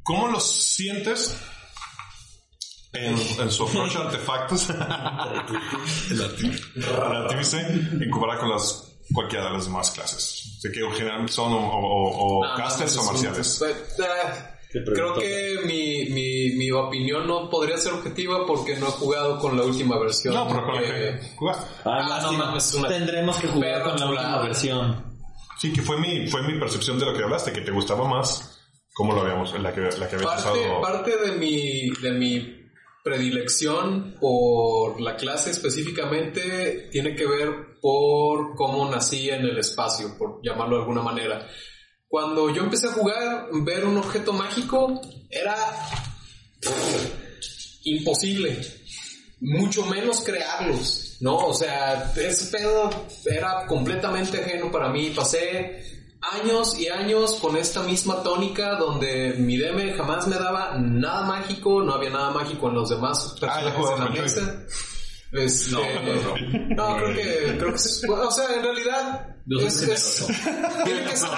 ¿Cómo los sientes en, en su approach a artefactos? <laughs> el arti- el artífice en comparado con las cualquiera de las demás clases. Sé que generalmente son o, o- o No, casters no, o marciales. eh, eh, Creo que mi, mi, mi opinión no podría ser objetiva porque no he jugado con la última versión. No, pero con la que jugaste. Ay, Ah, no una Tendremos que jugar con la última versión. Sí, que fue mi, fue mi percepción de lo que hablaste, que te gustaba más como lo habíamos, la que, la que habías parte, usado. parte de mi de mi predilección por la clase específicamente tiene que ver por cómo nací en el espacio, por llamarlo de alguna manera. Cuando yo empecé a jugar, ver un objeto mágico era imposible, mucho menos crearlos, ¿no? O sea, ese pedo era completamente ajeno para mí. Pasé años y años con esta misma tónica donde mi DM jamás me daba nada mágico, no había nada mágico en los demás Ah, personajes en la mesa. Este, No, no, no, creo que, creo que o sea, en realidad Yo soy es, es- <laughs> tiene que ser-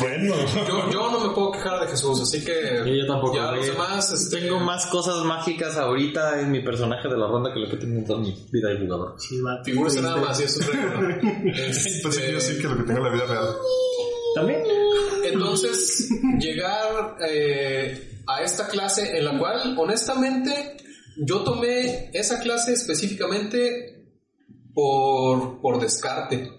Bueno. yo, yo no me puedo quejar de Jesús, así que Yo tampoco. ya los demás este, Tengo más cosas mágicas ahorita en mi personaje de la ronda que lo que tengo en toda mi vida de jugador. Sí, va. figúrese nada más y eso es regla. Pues sí, Este, yo sí que lo que tengo en la vida real. También. Entonces, llegar eh, a esta clase en la cual, honestamente, yo tomé esa clase específicamente por, por descarte.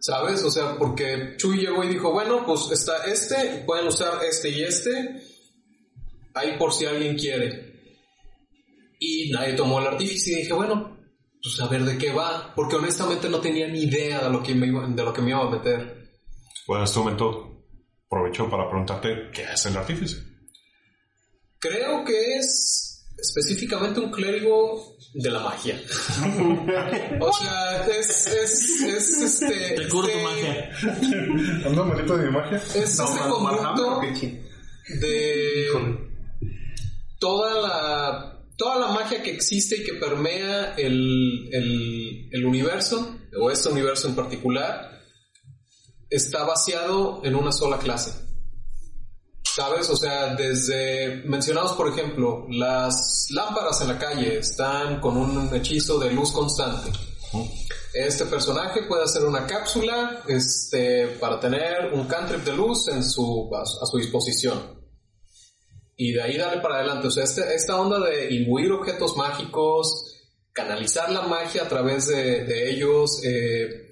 ¿Sabes? O sea, porque Chuy llegó y dijo, bueno, pues está este, pueden usar este y este, ahí por si alguien quiere. Y nadie tomó el artífice y dije, bueno, pues a ver de qué va, porque honestamente no tenía ni idea de lo que me iba, de lo que me iba a meter. Bueno, en este momento aprovecho para preguntarte qué es el artífice. Creo que es específicamente un clérigo de la magia. <laughs> o sea, es, es, es este... Te curo tu este- magia. ¿Anda malito de mi magia? Es este Mar- conjunto de toda la toda la magia que existe y que permea el, el, el universo, o este universo en particular, está vaciado en una sola clase. ¿Sabes? O sea, desde mencionados, por ejemplo, las lámparas en la calle están con un hechizo de luz constante. Este personaje puede hacer una cápsula este, para tener un cantrip de luz en su, a, su- a su disposición. Y de ahí darle para adelante. O sea, este- esta onda de imbuir objetos mágicos, canalizar la magia a través de, de ellos, eh,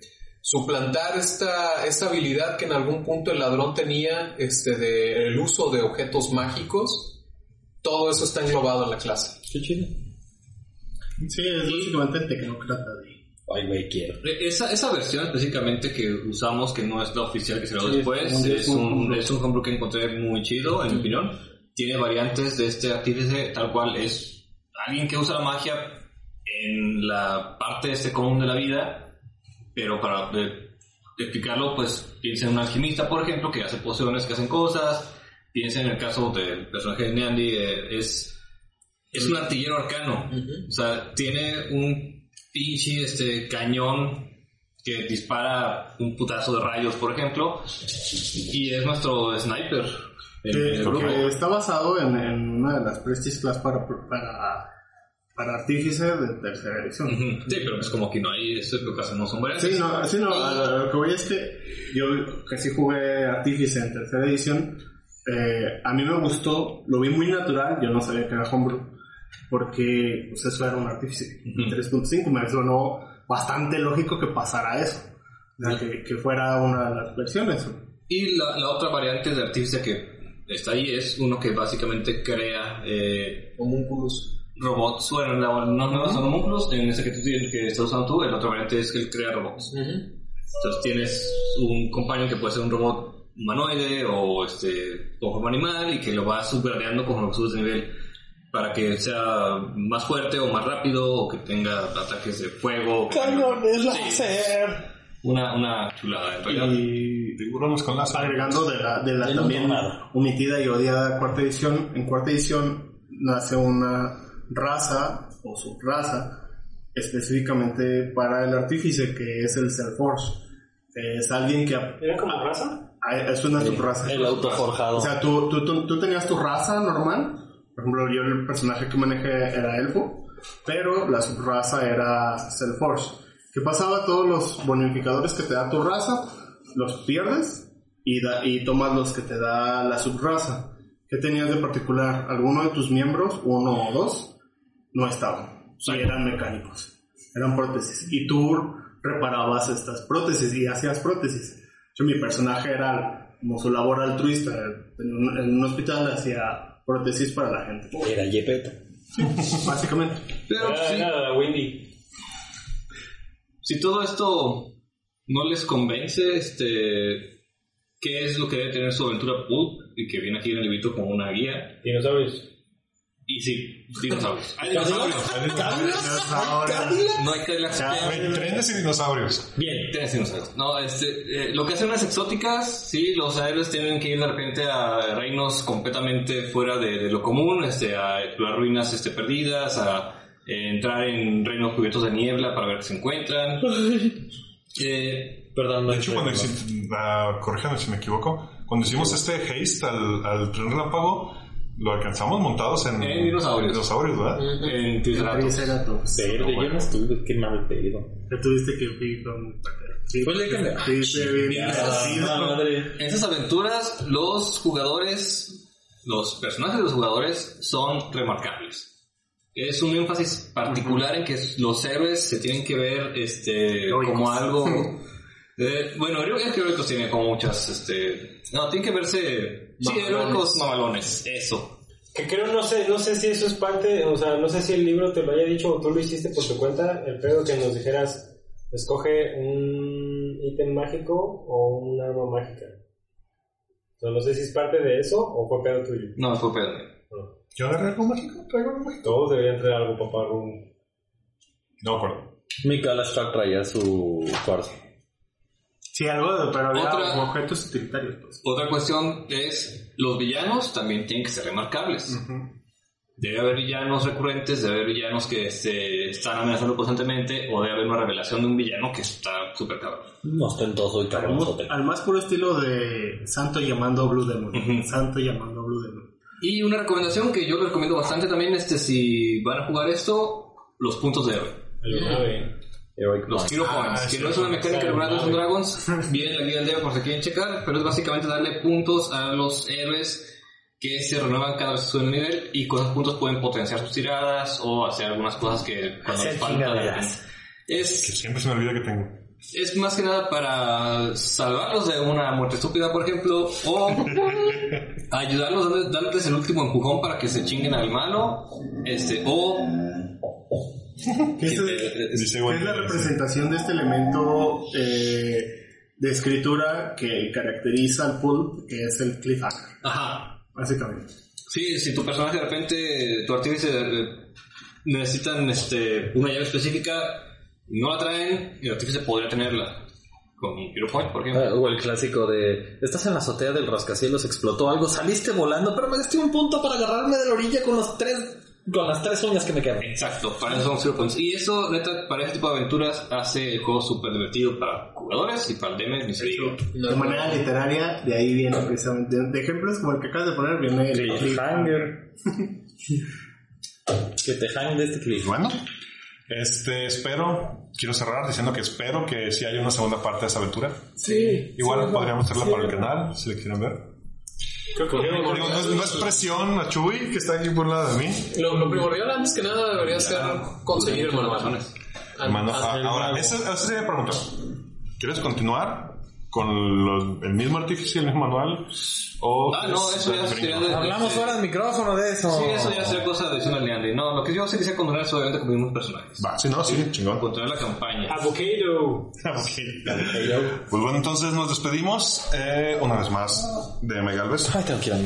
suplantar esta, esta habilidad que en algún punto el ladrón tenía este, del uso de objetos mágicos, todo eso está englobado en la clase. Qué chido. Sí, es básicamente el tecnócrata de... Ay, güey, quiero. Esa, esa versión específicamente que usamos, que no es la oficial que se grabó Sí, después, es un- es un, un- es un homebrew que encontré muy chido, en mi opinión. Tiene variantes de este artífice, tal cual es alguien que usa la magia en la parte este común de la vida, pero para eh, explicarlo, pues piensa en un alquimista, por ejemplo, que hace pociones, que hacen cosas. Piensa en el caso del personaje de Neandy, eh, es, es un artillero arcano. O sea, tiene un pinche este, cañón que dispara un putazo de rayos, por ejemplo, y es nuestro sniper en Que, el grupo. que está basado en, en una de las Prestige Class para, para, para artífice de tercera edición. Sí, pero es como que no hay, eso es lo que hacemos son. Sí, no, sí, no, a lo, que voy es que yo que sí jugué Artífice en tercera edición, eh, a mí me gustó, lo vi muy natural, yo no sabía que era Homebrew, porque pues eso era un Artífice. Ujú. 3.5 me sonó bastante lógico que pasara eso, o sea, que, que fuera una de las versiones. Y la, la otra variante de artífice que está ahí es uno que básicamente crea eh, Homúnculos. Robots. Bueno, la- no, no son homúnculos, en ese que tú tienes, que estás usando tú, el otro variante es que él crea robots. Entonces tienes un compañero que puede ser un robot humanoide o este con forma animal y que lo vas upgradeando con lo que subes de nivel para que sea más fuerte o más rápido o que tenga ataques de fuego. Cañones Sí, láser. Una, una chulada en realidad. Y Tiburones con láser. agregando de la, de la también omitida y odiada cuarta edición, en cuarta edición nace una raza o subraza específicamente para el artífice que es el Self-Force. Es alguien que ¿Era como raza? ah, es una subraza. El autoforjado. O sea, tú, tú, tú, tú tenías tu raza normal. Por ejemplo, yo el personaje que manejé era elfo, pero la subraza era Self-Force. ¿Qué pasaba? Todos los bonificadores que te da tu raza los pierdes y, da- y tomas los que te da la subraza. ¿Qué tenías de particular? Alguno de tus miembros, uno o dos, no estaban. Y eran mecánicos. Eran prótesis. Y tú reparabas estas prótesis y hacías prótesis. Yo, mi personaje era como su labor altruista. En un, en un hospital hacía prótesis para la gente. Era Yepeto. <laughs> Básicamente. Pero Era, sí, era Windy. si todo esto no les convence, este, ¿qué es lo que debe tener su aventura Pulp? Y que viene aquí en el librito como una guía. Dinosaurios. Y sí, dinosaurios. <laughs> Hay dinosaurios. Hay dinosaurios. No hay Cadillacs. Güey, Trenes y dinosaurios. Bien. Tienes dinosaurios. No, este, eh, lo que hacen las exóticas, sí, los héroes tienen que ir de repente a reinos completamente fuera de, de lo común, este, a explorar ruinas este, perdidas, a eh, entrar en reinos cubiertos de niebla para ver qué se encuentran. <laughs> Eh, Perdón, no De hecho, cuando hici- ah, corríjame si me equivoco, cuando hicimos este haste al, al tren relámpago, lo alcanzamos montados en, En dinosaurios. dinosaurios, ¿verdad? en Triceratops. Triceratops. Verde, yo no estuve, qué mal pedo. Te tuviste que ir con... Sí, Pues le. En esas aventuras, los jugadores, los personajes de los jugadores son remarcables. Es un énfasis particular en que los héroes se tienen que ver este, como algo <laughs> Eh, bueno, Heroicos Heroicos tiene como muchas, este... No, tiene que verse... Sí. Heroicos mamalones, eso. Que creo, no sé, no sé si eso es parte, o sea, no sé si el libro te lo haya dicho o tú lo hiciste por tu cuenta, el pedo que nos dijeras, escoge un ítem mágico o un arma mágica. O sea, no sé si es parte de eso o fue pedo tuyo. No, fue pedo. ¿Yo agarré algo mágico? ¿Traigo algo mágico? Todos deberían traer algo papá Rum. No acuerdo. Mikael Stark traía su cuarzo. Sí, algo, de- pero había Otra- objetos utilitarios. Pues. Otra cuestión es, los villanos también tienen que ser remarcables. Debe haber villanos recurrentes, debe haber villanos que se están amenazando constantemente, o debe haber una revelación de un villano que está súper cabrón. Ostentoso y cabronzote. Al más puro estilo de Santo llamando a Blue Demon. Ujú. Santo llamando a Blue Demon. Y una recomendación que yo les recomiendo bastante también, este, si van a jugar esto, los puntos de héroe. Alguna Heroic Los. Hero Ah, Points, que sí, no es una mecánica de sí. Dungeons Dragons, viene en la guía del día por si quieren checar, pero es básicamente darle puntos a los héroes que se renuevan cada vez que suben nivel y con esos puntos pueden potenciar sus tiradas o hacer algunas cosas que cuando les falta. chingaderas. Que Es, siempre se me olvida que tengo. es más que nada para salvarlos de una muerte estúpida, por ejemplo, o <laughs> ayudarlos, dándoles el último empujón para que se chinguen al malo, este, o... Que es, la representación de este elemento eh, de escritura que caracteriza al pulp, que es el cliffhanger, Ajá, básicamente. Sí, si tu personaje de repente, tu artífice eh, necesitan este, una llave específica, no la traen, el artífice podría tenerla. Con Hero Point, por ejemplo. Ah, O el clásico de estás en la azotea del rascacielos, explotó algo, saliste volando, pero me gasté un punto para agarrarme de la orilla con los tres con las tres uñas que me quedan. Exacto, para eso son Zero Points. Y eso, neta, para este tipo de aventuras hace el juego súper divertido para jugadores y para el DM, ni se. De manera literaria, de ahí viene precisamente. De ejemplos como el que acabas de poner, viene el Cliffhanger. <laughs> que te hang de este clip. Bueno, este, espero, quiero cerrar diciendo que espero que si haya una segunda parte de esa aventura. Sí. Igual podríamos hacerla para el canal, si le quieren ver. Creo que no, es, no es presión a Chuy, que está aquí por lado de mí. Lo, lo primordial antes que nada debería ser conseguir el ah, ahora, esa, esa sería la pregunta. ¿Quieres continuar con los- el mismo artífice, el mismo manual? O Ah, no, eso ya sería de... Hablamos fuera del micrófono de eso. Sí, eso ya sería cosa de adicional de Andy. No, lo que yo sé que sea continuar es obviamente con mismos personajes. Va, sí, no, sí, chingón. Continuar la campaña. Avocado. Ok. Pues bueno, entonces nos despedimos eh, una vez más de Megalves. Ay, tengo que ir a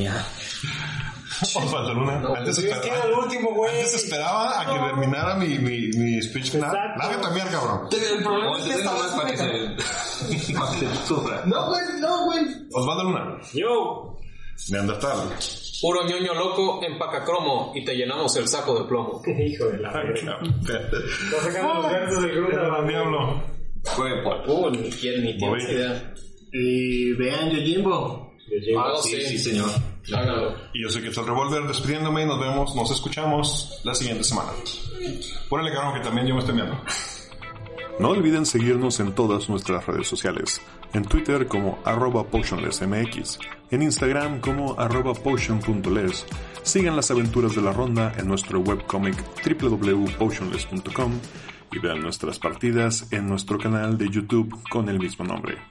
miar. Osvaldo Luna. antes, Es que esperaba, era el último, güey. antes esperaba a que terminara mi, mi, mi speech final. También, cabrón. El problema es que esta vez para que se... <laughs> No, güey, no, güey. Osvaldo Luna. Yo. Neandertal. Puro ñoño loco, empaca cromo y te llenamos el saco de plomo. <laughs> Hijo de la verga. Sacando los versos del grupo. Diablo. Por... Uh, ni, quién- ni tienes idea. Y vean Yojimbo. Ah, Sí, sí, sí, señor. Hágalo. Y yo soy Quetzal Revolver despidiéndome y nos vemos, nos escuchamos la siguiente semana. Ponele cabrón que también yo me estoy viendo. No olviden seguirnos en todas nuestras redes sociales. En Twitter como arroba potionlessmx, en Instagram como arroba potion.les. Sigan las aventuras de la ronda en nuestro webcomic www.potionless.com y vean nuestras partidas en nuestro canal de YouTube con el mismo nombre.